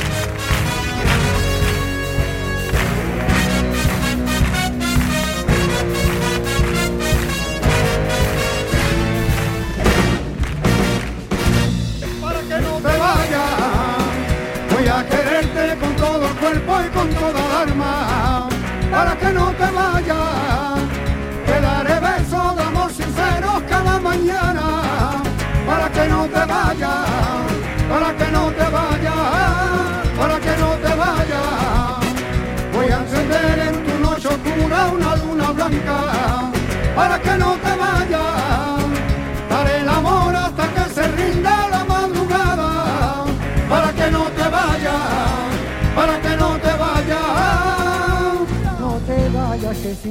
cuerpo y con toda el alma, para que no te vayas. Te daré besos de amor sinceros cada mañana, para que no te vayas, para que no te vayas, para que no te vayas. Voy a encender en tu noche oscura una luna blanca, para que no te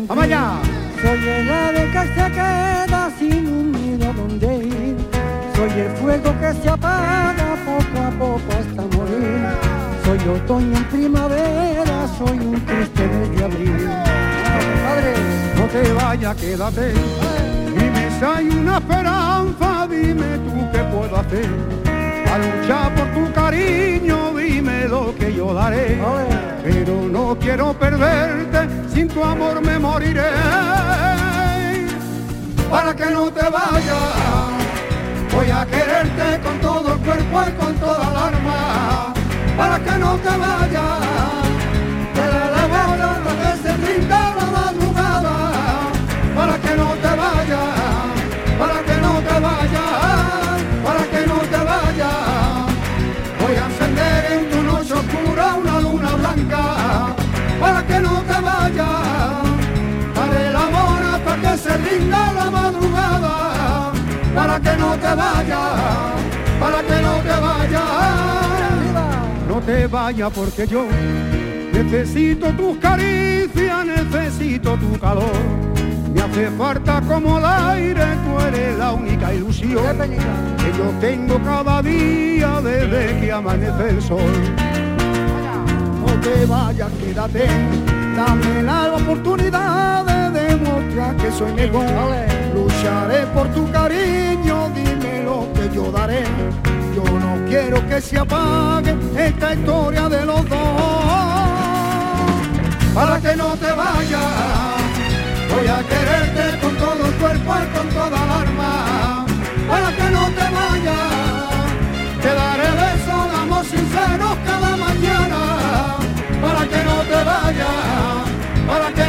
¡Vamos allá! Soy el ave que se queda sin un nido donde ir. Soy el fuego que se apaga poco a poco hasta morir. Soy otoño en primavera, soy un triste mes de abril. Padre, No te vayas, quédate. Dime si hay una esperanza, dime tú qué puedo hacer. A luchar por tu cariño, dime lo que yo daré. Pero no quiero perderte, sin tu amor me moriré. Para que no te vayas, voy a quererte con todo el cuerpo y con toda el alma. Para que no te vayas, Para que no te vayas, para que no te vayas. No te vayas porque yo necesito tus caricias, necesito tu calor. Me hace falta como el aire, tú eres la única ilusión que yo tengo cada día desde que amanece el sol. No te vayas, quédate, dame la oportunidad de demostrar que soy mejor. Lucharé por tu cariño, yo daré. Yo no quiero que se apague esta historia de los dos. Para que no te vayas, voy a quererte con todo el cuerpo y con toda el alma. Para que no te vayas, te daré besos de sinceros cada mañana. Para que no te vayas, para que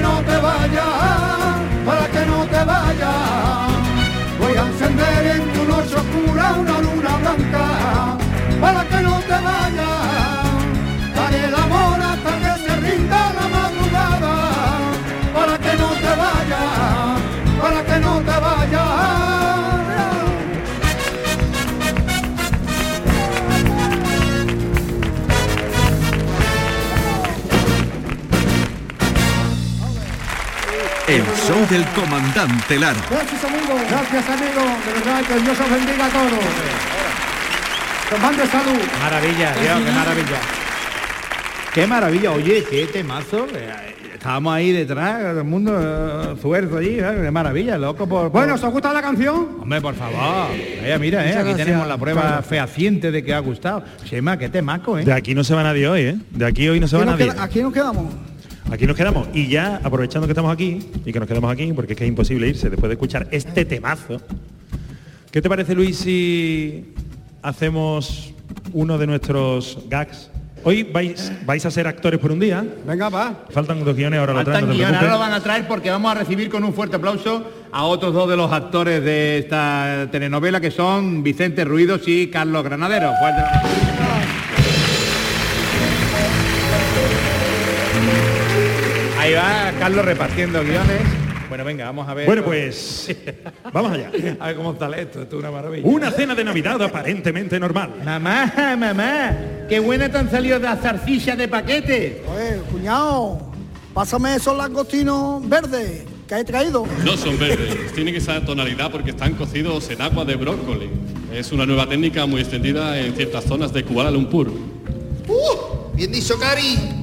show del comandante Lara. Gracias amigo, gracias amigo, de verdad que Dios os bendiga a todos. Os mande salud. Maravilla, Dios, qué maravilla. Qué maravilla, oye, qué temazo. Eh, Estábamos ahí detrás, todo el mundo eh, suelto allí, ¿eh? qué maravilla, loco por, por- Bueno, ¿os ha gustado la canción? Hombre, por favor. Mira, eh, Muchas aquí gracias. tenemos la prueba Claro. fehaciente de que ha gustado. Chema, qué temaco, ¿eh? De aquí no se va nadie hoy, ¿eh? De aquí hoy no se va ¿Aquí nos, nadie. queda- aquí nos quedamos. Aquí nos quedamos. Y ya, aprovechando que estamos aquí, y que nos quedamos aquí, porque es que es imposible irse después de escuchar este temazo. ¿Qué te parece, Luis, si hacemos uno de nuestros gags? Hoy vais, vais a ser actores por un día. Venga, va. Faltan dos guiones, ahora lo traen, Faltan no guiones, ahora lo van a traer porque vamos a recibir con un fuerte aplauso a otros dos de los actores de esta telenovela que son Vicente Ruidos y Carlos Granadero. Fuerte Ahí va Carlos repartiendo guiones. Bueno, venga, vamos a ver. Bueno, pues vamos allá. A ver cómo sale esto, esto es una maravilla. Una cena de Navidad aparentemente normal. Mamá, mamá, qué buena te han salido las zarcillas de paquete. Oye, cuñado, pásame esos langostinos verdes que he traído. No son verdes, tienen esa tonalidad porque están cocidos en agua de brócoli. Es una nueva técnica muy extendida en ciertas zonas de Kuala Lumpur. ¡Uh! Bien dicho, Cari.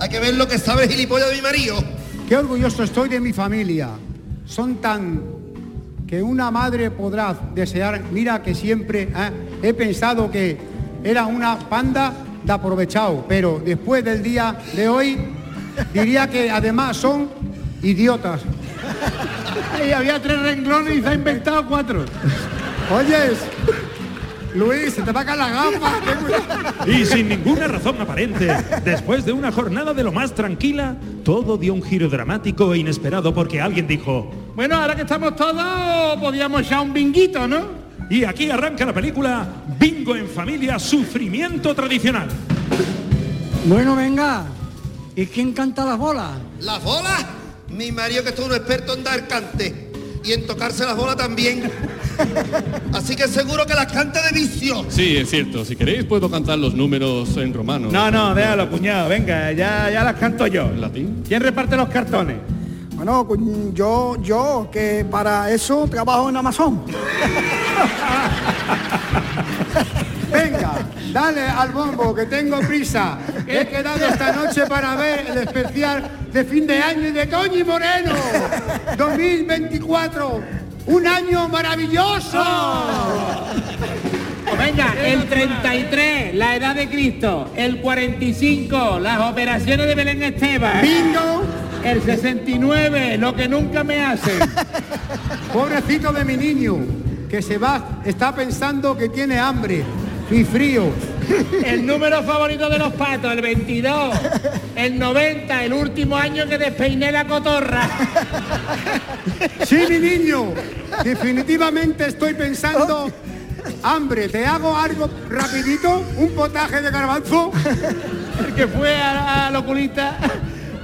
Hay que ver lo que sabe el gilipollas de mi marido. Qué orgulloso estoy de mi familia. Son tan que una madre podrá desear. Mira que siempre ¿eh? he pensado que era una panda de aprovechado, pero después del día de hoy diría que además son idiotas. Y había tres renglones y se ha inventado cuatro. Oyes, Luis, se te va a caer la gafa. Y sin ninguna razón aparente, después de una jornada de lo más tranquila, todo dio un giro dramático e inesperado porque alguien dijo, Bueno, ahora que estamos todos, podíamos echar un binguito, ¿no? y aquí arranca la película Bingo en familia, sufrimiento tradicional. Bueno, venga. ¿Y quién canta las bolas? ¿Las bolas? Mi marido que es todo un experto en dar cante. y en tocarse las bolas también. Así que seguro que las canta de vicio. Sí, es cierto. Si queréis puedo cantar los números en romano. No, no, déjalo, cuñado, venga, ya, ya las canto yo. ¿En latín? ¿Quién reparte los cartones? Bueno, yo, yo, que para eso trabajo en Amazon. Venga, dale al bombo, que tengo prisa. He quedado esta noche para ver el especial de fin de año de Toñi Moreno. 2024. Un año maravilloso. Venga, el 33, la edad de Cristo. El 45, las operaciones de Belén Esteban. Bingo. El 69, lo que nunca me hacen. Pobrecito de mi niño, que se va, está pensando que tiene hambre y frío. El número favorito de los patos, el 22. El 90, el último año que despeiné la cotorra. Sí, mi niño, definitivamente estoy pensando hambre. ¿Te hago algo rapidito? ¿Un potaje de garbanzo? El que fue al oculista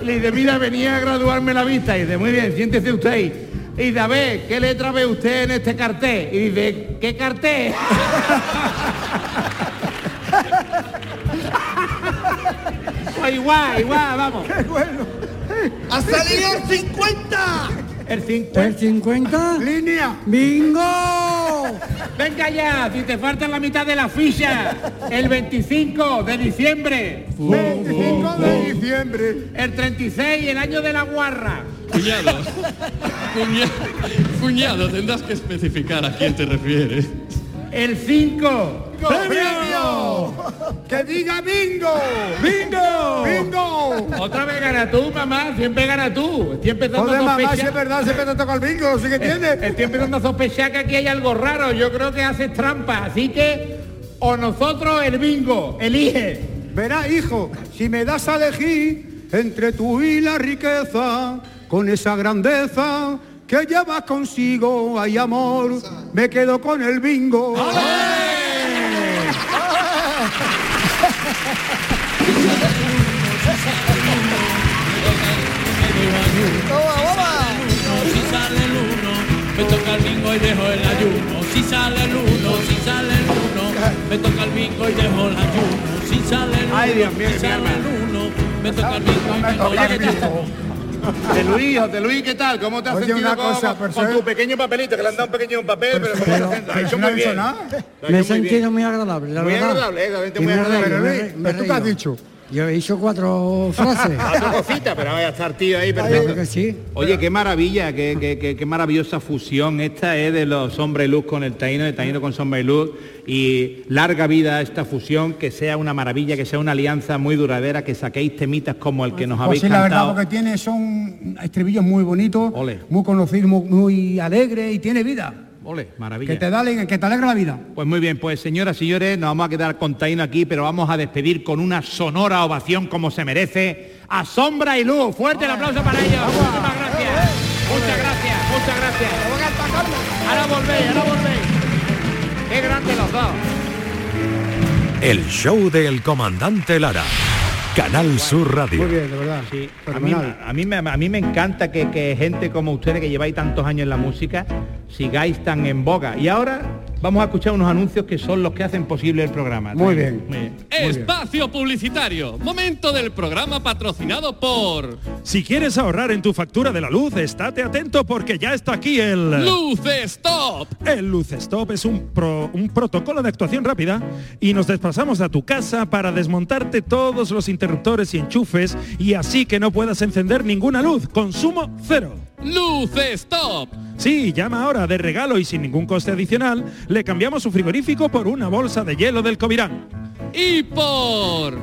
le dice, mira, venía a graduarme la vista. Y dice, muy bien, siéntese usted ahí. Y dice, a ver, ¿qué letra ve usted en este cartel? Y dice, ¿qué cartel? Igual, igual, vamos. ¡Ha salido el 50! El 50. ¿El 50? Línea. ¡Bingo! Venga ya, si te falta la mitad de la ficha. El 25 de diciembre. 25 de diciembre. El 36, el año de la guarra. Cuñado. Cuñado, cuñado, tendrás que especificar a quién te refieres. El 5. ¡Premio! ¡Que diga bingo! ¡Bingo! ¡Bingo! Otra vez gana tú, mamá. Siempre gana tú. Estoy empezando Joder, a mamá, si es sospechar. verdad, siempre te toca el bingo, sí que tiene. Estoy empezando a sospechar que aquí hay algo raro. Yo creo que haces trampa. Así que, o nosotros el bingo. Elige. Verá, hijo, si me das a elegir entre tú y la riqueza, con esa grandeza que llevas consigo, hay amor, me quedo con el bingo. Si sale el uno, me toca el bingo y dejo el ayuno. Si sale el uno, si sale el uno, me toca el bingo y dejo el ayuno. Si sale el uno, si sale el uno, me toca el bingo y dejo el ayuno. De Luis, José Luis, ¿qué tal? ¿Cómo te has Oye, sentido una con, cosa, con- tu pequeño papelito? Que le han dado un pequeño papel, pero, ¿cómo te has sentido? Lo has hecho no muy he dicho bien. nada. Me he sentido muy agradable, la Muy verdad. agradable, eh, muy agradable. Pero Luis, re- me he ¿pero tú qué has dicho? Yo he dicho cuatro frases. Cuatro cositas, pero vaya a estar tío ahí, perfecto. que sí. Oye, qué maravilla, qué, qué- qué- qué maravillosa fusión esta es de los Sombra y Luz con el Taíno, de Taíno con Sombra y Luz. Y larga vida a esta fusión, que sea una maravilla, que sea una alianza muy duradera, que saquéis temitas como el que nos Pues habéis sí, la verdad, porque tiene, son estribillos muy bonitos, Ole. muy conocidos, muy, muy alegres y tiene vida. Ole, maravilla. Que te, da, que te alegra la vida. Pues muy bien, pues señoras y señores, nos vamos a quedar con Taíno aquí, pero vamos a despedir con una sonora ovación como se merece a Sombra y Luz. Fuerte el aplauso para ellos. Muchísimas gracias. Muchas gracias, muchas gracias. Ahora volvéis, ahora volvéis. Qué grandes los dos. El show del comandante Lara. Canal Sur Radio. Muy bien, de verdad. Sí, a mí, a, mí me, a mí me encanta que, que gente como ustedes que lleváis tantos años en la música sigáis tan en boga. Y ahora vamos a escuchar unos anuncios que son los que hacen posible el programa. Muy bien. Muy bien. Espacio publicitario. Momento del programa patrocinado por Si quieres ahorrar en tu factura de la luz, estate atento porque ya está aquí el... Luz Stop. El Luz Stop es un, pro- un protocolo de actuación rápida y nos desplazamos a tu casa para desmontarte todos los interruptores y enchufes y así que no puedas encender ninguna luz. Consumo cero. Luz Stop. Sí, llama ahora de regalo y sin ningún coste adicional, le cambiamos su frigorífico por una bolsa de hielo del Covirán. Y por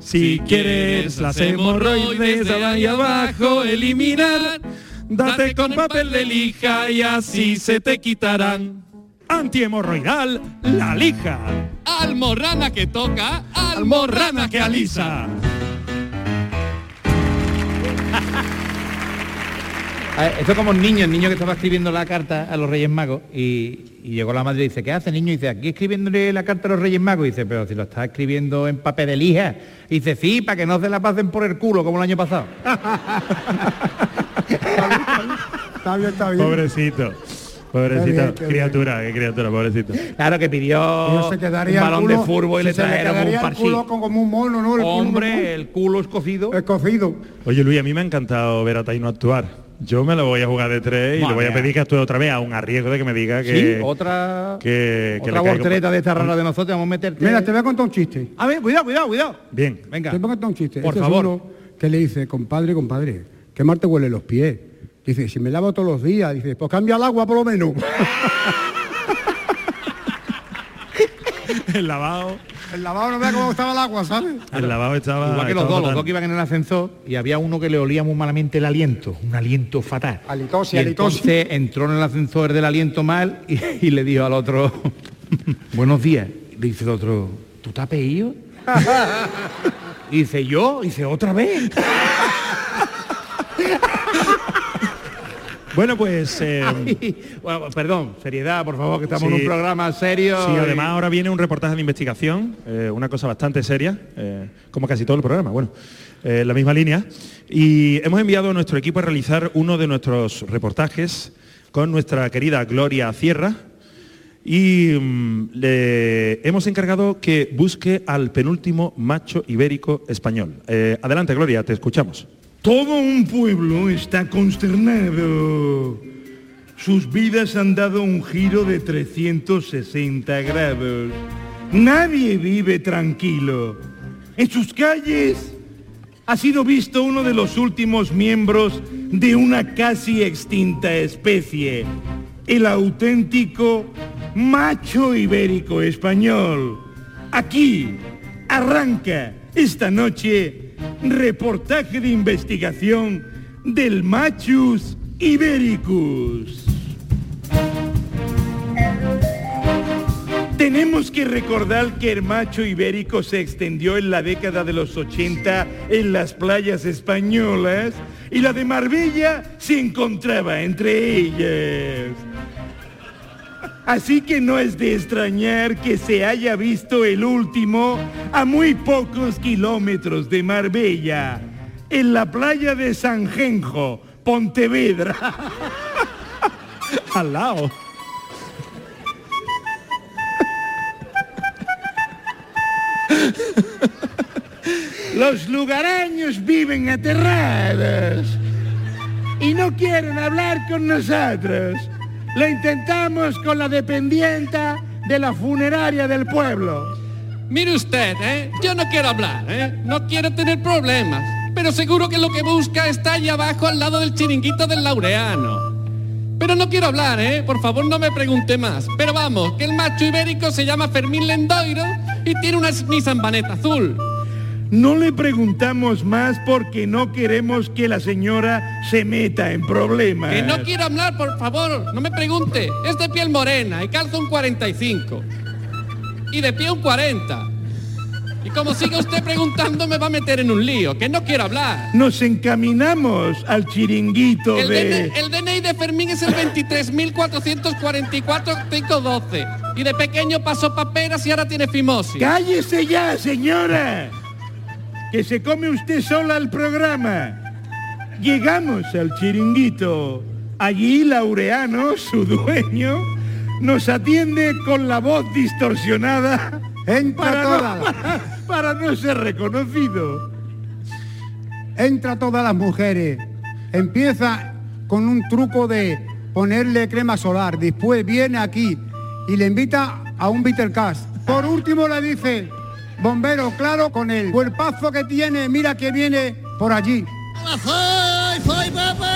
Si quieres las hemorroides de ahí abajo eliminar, date con papel de lija y así se te quitarán. Antihemorroidal, la lija. Almorrana que toca, Almorrana que alisa. Ver, Esto es como un niño, el niño que estaba escribiendo la carta a los Reyes Magos y, y llegó la madre y dice, ¿qué hace niño? Y dice, aquí escribiéndole la carta a los Reyes Magos. Y dice, pero si lo estás escribiendo en papel de lija. Y dice, sí, para que no se la pasen por el culo como el año pasado. Está bien, está bien. Pobrecito. Pobrecito. Qué bien, qué criatura, qué criatura, pobrecito. Claro que pidió se un quedaría el balón culo- de fútbol y si le trajeron un el parchí. culo con- como un mono, ¿no? El culo Hombre, el culo es cocido. Es cocido. Oye Luis, a mí me ha encantado ver a Taino actuar. Yo me lo voy a jugar de tres y Madre le voy a pedir que actúe otra vez, a riesgo de que me diga que... Sí, otra que, que otra caigo- de esta rara de nosotros vamos a meterte. Mira, te voy a contar un chiste. A ver, cuidado, cuidado, cuidado. Bien. Venga. Te voy a contar un chiste. Por Este es favor. uno que le dice, compadre, compadre, ¿qué mal te huelen los pies? Dice, si me lavo todos los días. Dice, pues cambia el agua por lo menos. el lavado. El lavado no vea cómo estaba el agua, ¿sabes? El lavado estaba... Igual que los dos, los dos que iban en el ascensor y había uno que le olía muy malamente el aliento, un aliento fatal. Halitosis, y halitosis. entonces entró en el ascensor del aliento mal y, y le dijo al otro, buenos días. Y le dice el otro, ¿tú te has pedido? y dice, yo, y dice, otra vez. Bueno, pues... eh, bueno, perdón, seriedad, por favor, que estamos en un programa serio. Sí, y- además ahora viene un reportaje de investigación, eh, una cosa bastante seria, eh, como casi todo el programa, bueno, en la misma línea. Y hemos enviado a nuestro equipo a realizar uno de nuestros reportajes con nuestra querida Gloria Sierra. Y mm, le hemos encargado que busque al penúltimo macho ibérico español. Eh, adelante, Gloria, te escuchamos. Todo un pueblo está consternado. Sus vidas han dado un giro de 360 grados. Nadie vive tranquilo. En sus calles ha sido visto uno de los últimos miembros de una casi extinta especie, el auténtico macho ibérico español. Aquí arranca esta noche reportaje de investigación del Machus Ibericus. Tenemos que recordar que el macho ibérico se extendió en la década de los 80 en las playas españolas y la de Marbella se encontraba entre ellas. Así que no es de extrañar que se haya visto el último a muy pocos kilómetros de Marbella, en la playa de San Genjo, Pontevedra. Al lado. Los lugareños viven aterrados y no quieren hablar con nosotros. Lo intentamos con la dependienta de la funeraria del pueblo. Mire usted, ¿eh? Yo no quiero hablar, ¿eh? No quiero tener problemas. Pero seguro que lo que busca está allá abajo al lado del chiringuito del laureano. Pero no quiero hablar, ¿eh? Por favor, no me pregunte más. Pero vamos, que el macho ibérico se llama Fermín Lendoiro y tiene una Nissan azul. No le preguntamos más porque no queremos que la señora se meta en problemas. Que no quiero hablar, por favor, no me pregunte. Es de piel morena y calza un 45. Y de pie un 40. Y como siga usted preguntando me va a meter en un lío, que no quiero hablar. Nos encaminamos al chiringuito El, de... El DNI de Fermín es el 23.444-512. Y de pequeño pasó paperas y ahora tiene fimosis. ¡Cállese ya, señora! Que se come usted sola el programa. Llegamos al chiringuito. Allí Laureano, su dueño, nos atiende con la voz distorsionada Entra para, toda no, para- para no ser reconocido. Entra todas las mujeres. Empieza con un truco de ponerle crema solar. Después viene aquí y le invita a un Bittercast. Por último le dice, bombero, claro, con el cuerpazo que tiene, mira que viene por allí. ¡Soy, soy Pepe!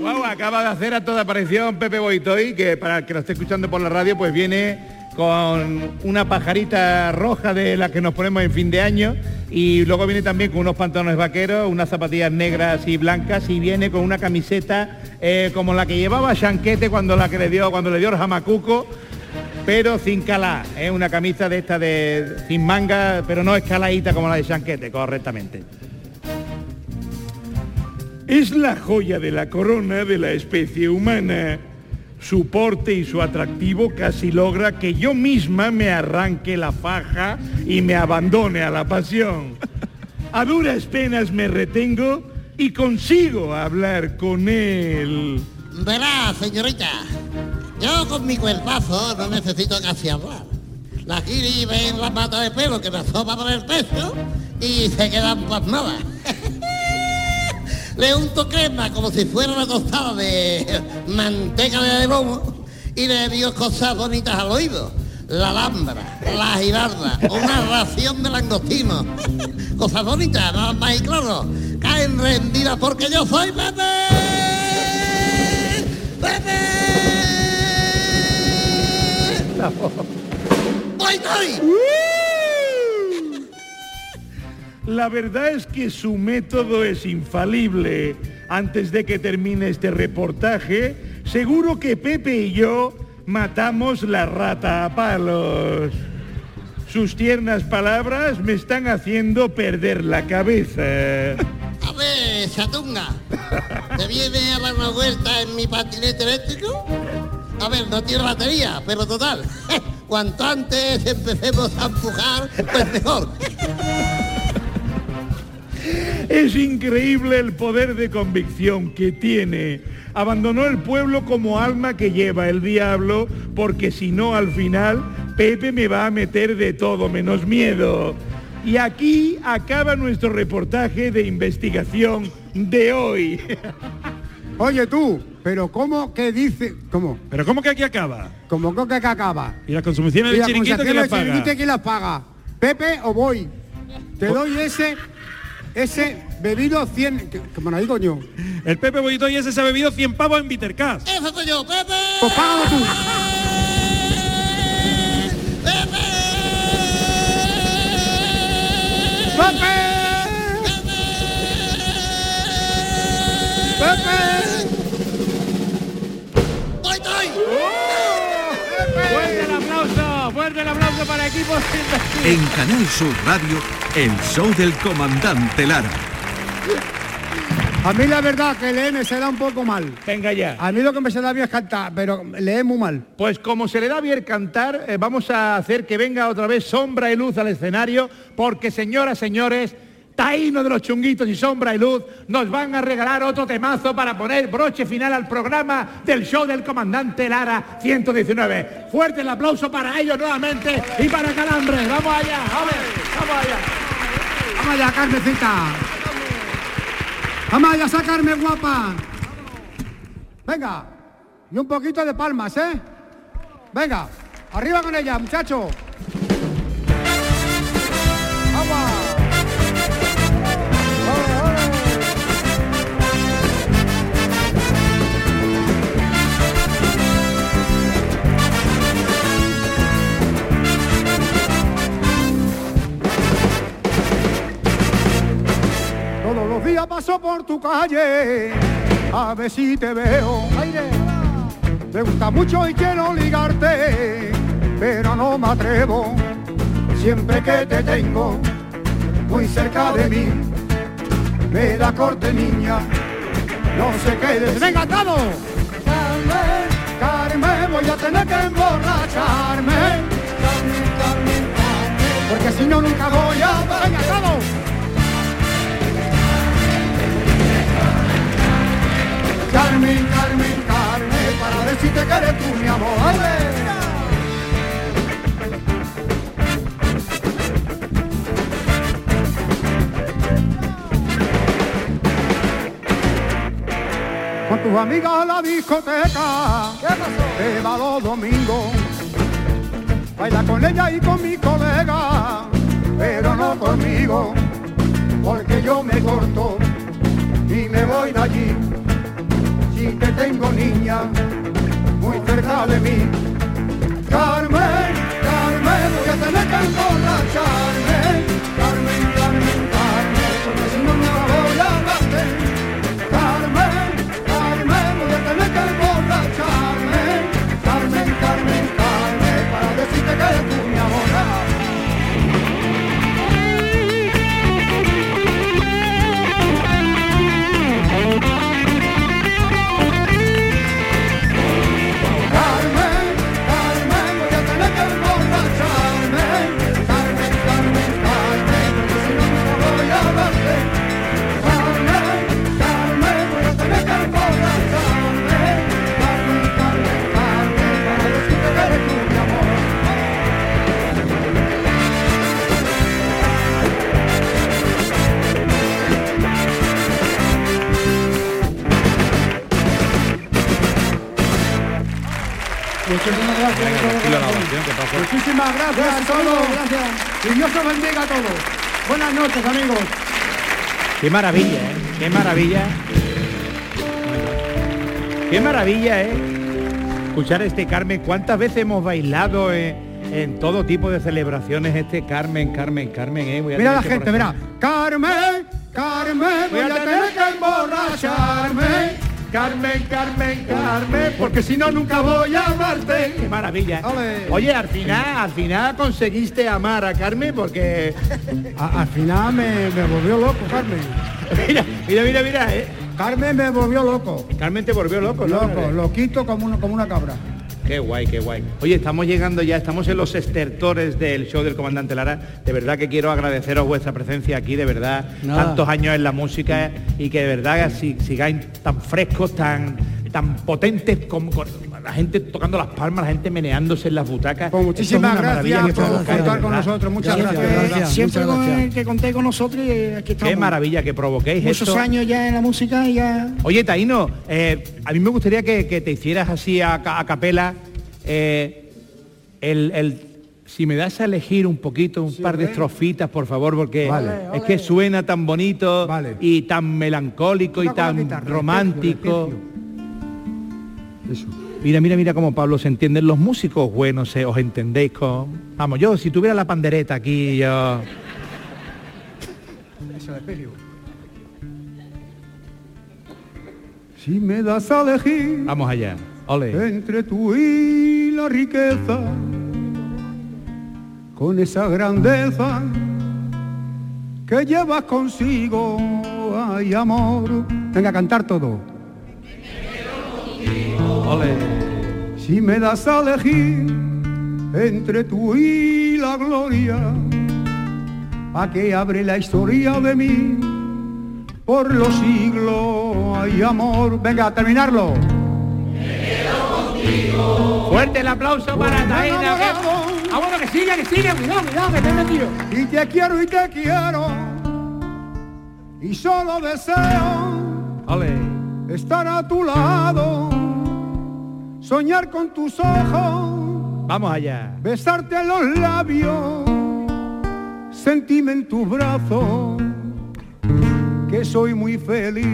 Wow, acaba de hacer a toda aparición Pepe Boitoy, que para el que lo esté escuchando por la radio, pues viene con una pajarita roja de la que nos ponemos en fin de año y luego viene también con unos pantalones vaqueros, unas zapatillas negras y blancas y viene con una camiseta eh, como la que llevaba Chanquete cuando la que le dio cuando le dio el jamacuco pero sin calar, es una camisa de esta de sin manga, pero no escaladita como la de Chanquete, correctamente. Es la joya de la corona de la especie humana. Su porte y su atractivo casi logra que yo misma me arranque la faja y me abandone a la pasión. A duras penas me retengo y consigo hablar con él. Verá, señorita, yo con mi cuerpazo no necesito casi hablar. La giri ven la pata de pelo que me asoma por el pecho y se quedan pasmadas. Le unto crema como si fuera una tostada de manteca de lomo y le digo cosas bonitas al oído. La alhambra, la girarda, una ración de langostino. Cosas bonitas, nada más y claro. Caen rendidas porque yo soy Pepe. ¡Voy, voy! La verdad es que su método es infalible. Antes de que termine este reportaje, seguro que Pepe y yo matamos la rata a palos. Sus tiernas palabras me están haciendo perder la cabeza. A ver, chatunga, ¿te viene a dar una vuelta en mi patinete eléctrico? A ver, no tiene batería, pero total. Cuanto antes empecemos a empujar, pues mejor. Es increíble el poder de convicción que tiene. Abandonó el pueblo como alma que lleva el diablo, porque si no al final Pepe me va a meter de todo menos miedo. Y aquí acaba nuestro reportaje de investigación de hoy. Oye tú, pero ¿cómo que dice? ¿Cómo? ¿Pero cómo que aquí acaba? ¿Cómo que, que acaba? ¿Y las consumiciones ¿Y del chiringuito quién las paga? chiringuito las paga? ¿Pepe o voy? Te doy ese, ese bebido 100, que- como no digo yo. El Pepe Bollito y ese se ha bebido 100 pavos en Bittercast. Eso soy yo, Pepe. Pues págalo tú. ¡Voy, fuerte el aplauso para equipos En Canal Sur Radio, el show del comandante Lara. A mí la verdad que leer me se da un poco mal. Venga ya. A mí lo que me se da bien es cantar, pero leer muy mal. Pues como se le da bien cantar, eh, vamos a hacer que venga otra vez sombra y luz al escenario, porque señoras, señores, Taíno de los chunguitos y sombra y luz nos van a regalar otro temazo para poner broche final al programa del show del comandante Lara 119. Fuerte el aplauso para ellos nuevamente y para Calambre. Vamos allá, vamos, vamos allá. Vamos allá, carnecita. Vamos allá, sacarme guapa. Venga. Y un poquito de palmas, ¿eh? Venga. Arriba con ella, muchacho. Calle, a ver si te veo. Aire. Me gusta mucho y quiero ligarte, pero no me atrevo. Siempre que te tengo muy cerca de mí, me da corte niña, no sé qué decir. ¡Venga! Carmen, Carmen, voy a tener que emborracharme. Carmen, Carmen, Carmen, porque si no nunca voy a... ¡Venga, todos! Decirte que eres tú mi amor. ¡Ale! Con tus amigas a la discoteca, te va los domingos. Baila con ella y con mi colega, pero no conmigo, porque yo me corto y me voy de allí sí que tengo niña cerca de mí. Carmen, Carmen, voy a tener que emborracharme. Muchísimas gracias a todos. Y Dios os bendiga a todos. Buenas noches, amigos. Qué maravilla, ¿eh? Qué maravilla. Qué maravilla, ¿eh? Escuchar este Carmen. ¿Cuántas veces hemos bailado en, en todo tipo de celebraciones este Carmen, Carmen, Carmen, ¿eh? Voy a Mira la gente, por Carmen, Carmen, Carmen, porque si no nunca voy a amarte. Qué maravilla. Ole. Oye, al final, al final conseguiste amar a Carmen porque A- al final me, me volvió loco, Carmen. mira, mira, mira, mira, ¿eh? Carmen me volvió loco. Carmen te volvió loco, ¿no? Loco, loquito como una, como una cabra. Qué guay, qué guay. Oye, estamos llegando ya, estamos en los estertores del show del comandante Lara. De verdad que quiero agradeceros vuestra presencia aquí, de verdad, Nada. tantos años en la música y que de verdad si- sigáis tan frescos, tan tan potentes como la gente tocando las palmas, la gente meneándose en las butacas. Pues muchísimas es gracias que por provocáis, contar de con verdad. nosotros. Muchas Siempre, gracias. siempre Muchas con gracias. el que conté con nosotros y aquí estamos. Qué maravilla que provoquéis Muchos esto. años ya en la música y ya... Oye, Taino, eh, a mí me gustaría que, que te hicieras así a, ca- a capela eh, el, el- si me das a elegir un poquito, un par de estrofitas, por favor, porque Vale. es que suena tan bonito Vale. y tan melancólico y tan guitarra, romántico. Eso. Mira, mira, mira cómo Pablo se entienden los músicos buenos, eh, os entendéis con. Vamos, yo si tuviera la pandereta aquí, yo. Eso de Pelio. Si me das a elegir Vamos allá. Ole. entre tú y la riqueza, con esa grandeza que llevas consigo, ay amor. Venga a cantar todo. Si me das a elegir entre tú y la gloria, a que abre la historia de mí por los siglos, ay amor. Venga, a terminarlo. Fuerte el aplauso para Taina. Ah, bueno, que siga, que siga, cuidado, cuidado, que te metido. Y te quiero y te quiero, y solo deseo estar a tu lado, soñar con tus ojos. Vamos allá. besarte en los labios, sentime en tus brazos, que soy muy feliz.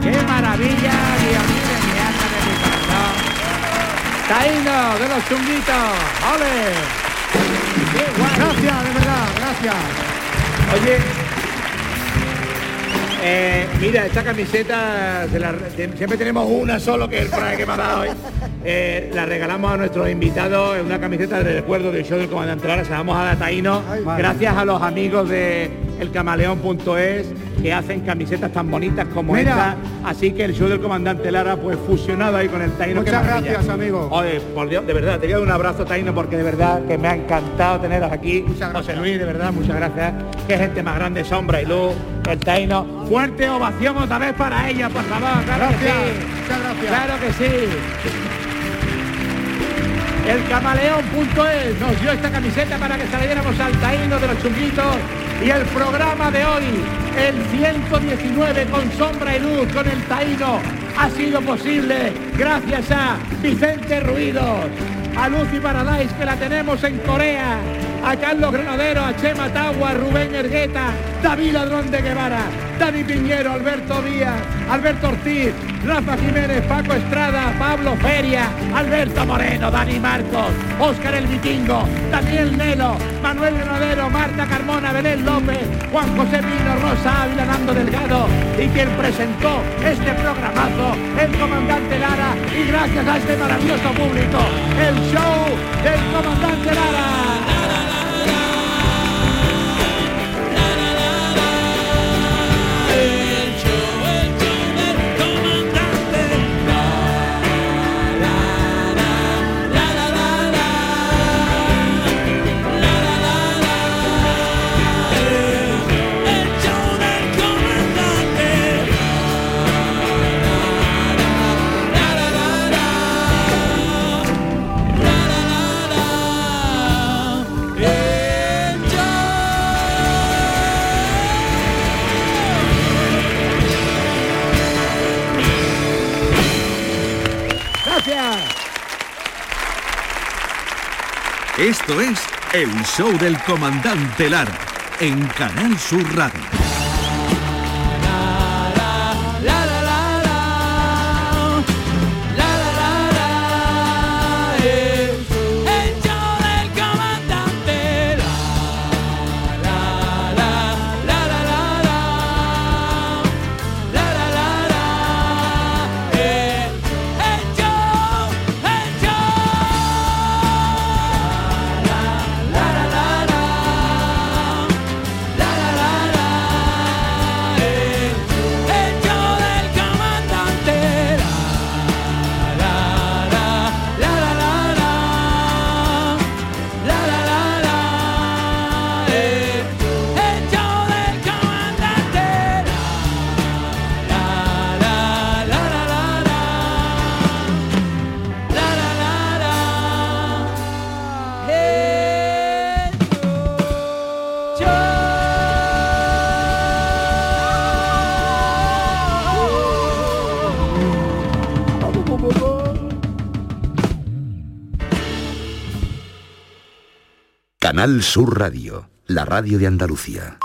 ¡Qué maravilla! Dios mío, mi alma de mi corazón! ¡Taino, de los chunguitos! ¡Ole! ¡Qué guay! Gracias, de verdad, gracias. Oye, eh, mira, esta camiseta, se la- de- siempre tenemos una solo que es el que me ha dado hoy. Eh, la regalamos a nuestros invitados, una camiseta de recuerdo del show del comandante Lara, se la vamos a Taino, gracias a los amigos de elcamaleón.es que hacen camisetas tan bonitas como Mira. esta, así que el show del comandante Lara pues fusionado ahí con el Taino. Muchas gracias, amigo. Oye, por Dios, de verdad, te voy a dar un abrazo, Taino, porque de verdad que me ha encantado teneros aquí. José Luis, de verdad, muchas gracias. Qué gente más grande, sombra y luz, el Taino. Fuerte ovación otra vez para ella, por favor. Claro que Gracias, sí. muchas gracias. Claro que sí. El camaleón.es nos dio esta camiseta para que diéramos al taíno de los chunguitos. Y el programa de hoy, el 119 con sombra y luz con el taíno, ha sido posible gracias a Vicente Ruidos, a Lucy Paradise que la tenemos en Corea, a Carlos Granadero, a Chema Tagua, Rubén Ergueta, David Ladrón de Guevara, Dani Piñero, Alberto Díaz, Alberto Ortiz, Rafa Jiménez, Paco Estrada, Pablo Feria, Alberto Moreno, Dani Marcos, Óscar el Vikingo, Daniel Nelo, Manuel Granadero, Marta Carmona, Belén López, Juan José Pino, Rosa Ávila, Nando Delgado y quien presentó este programazo, el comandante Lara y gracias a este maravilloso público, el show del comandante Lara. Esto es el show del comandante Lara en Canal Sur Radio. Canal Sur Radio, la radio de Andalucía.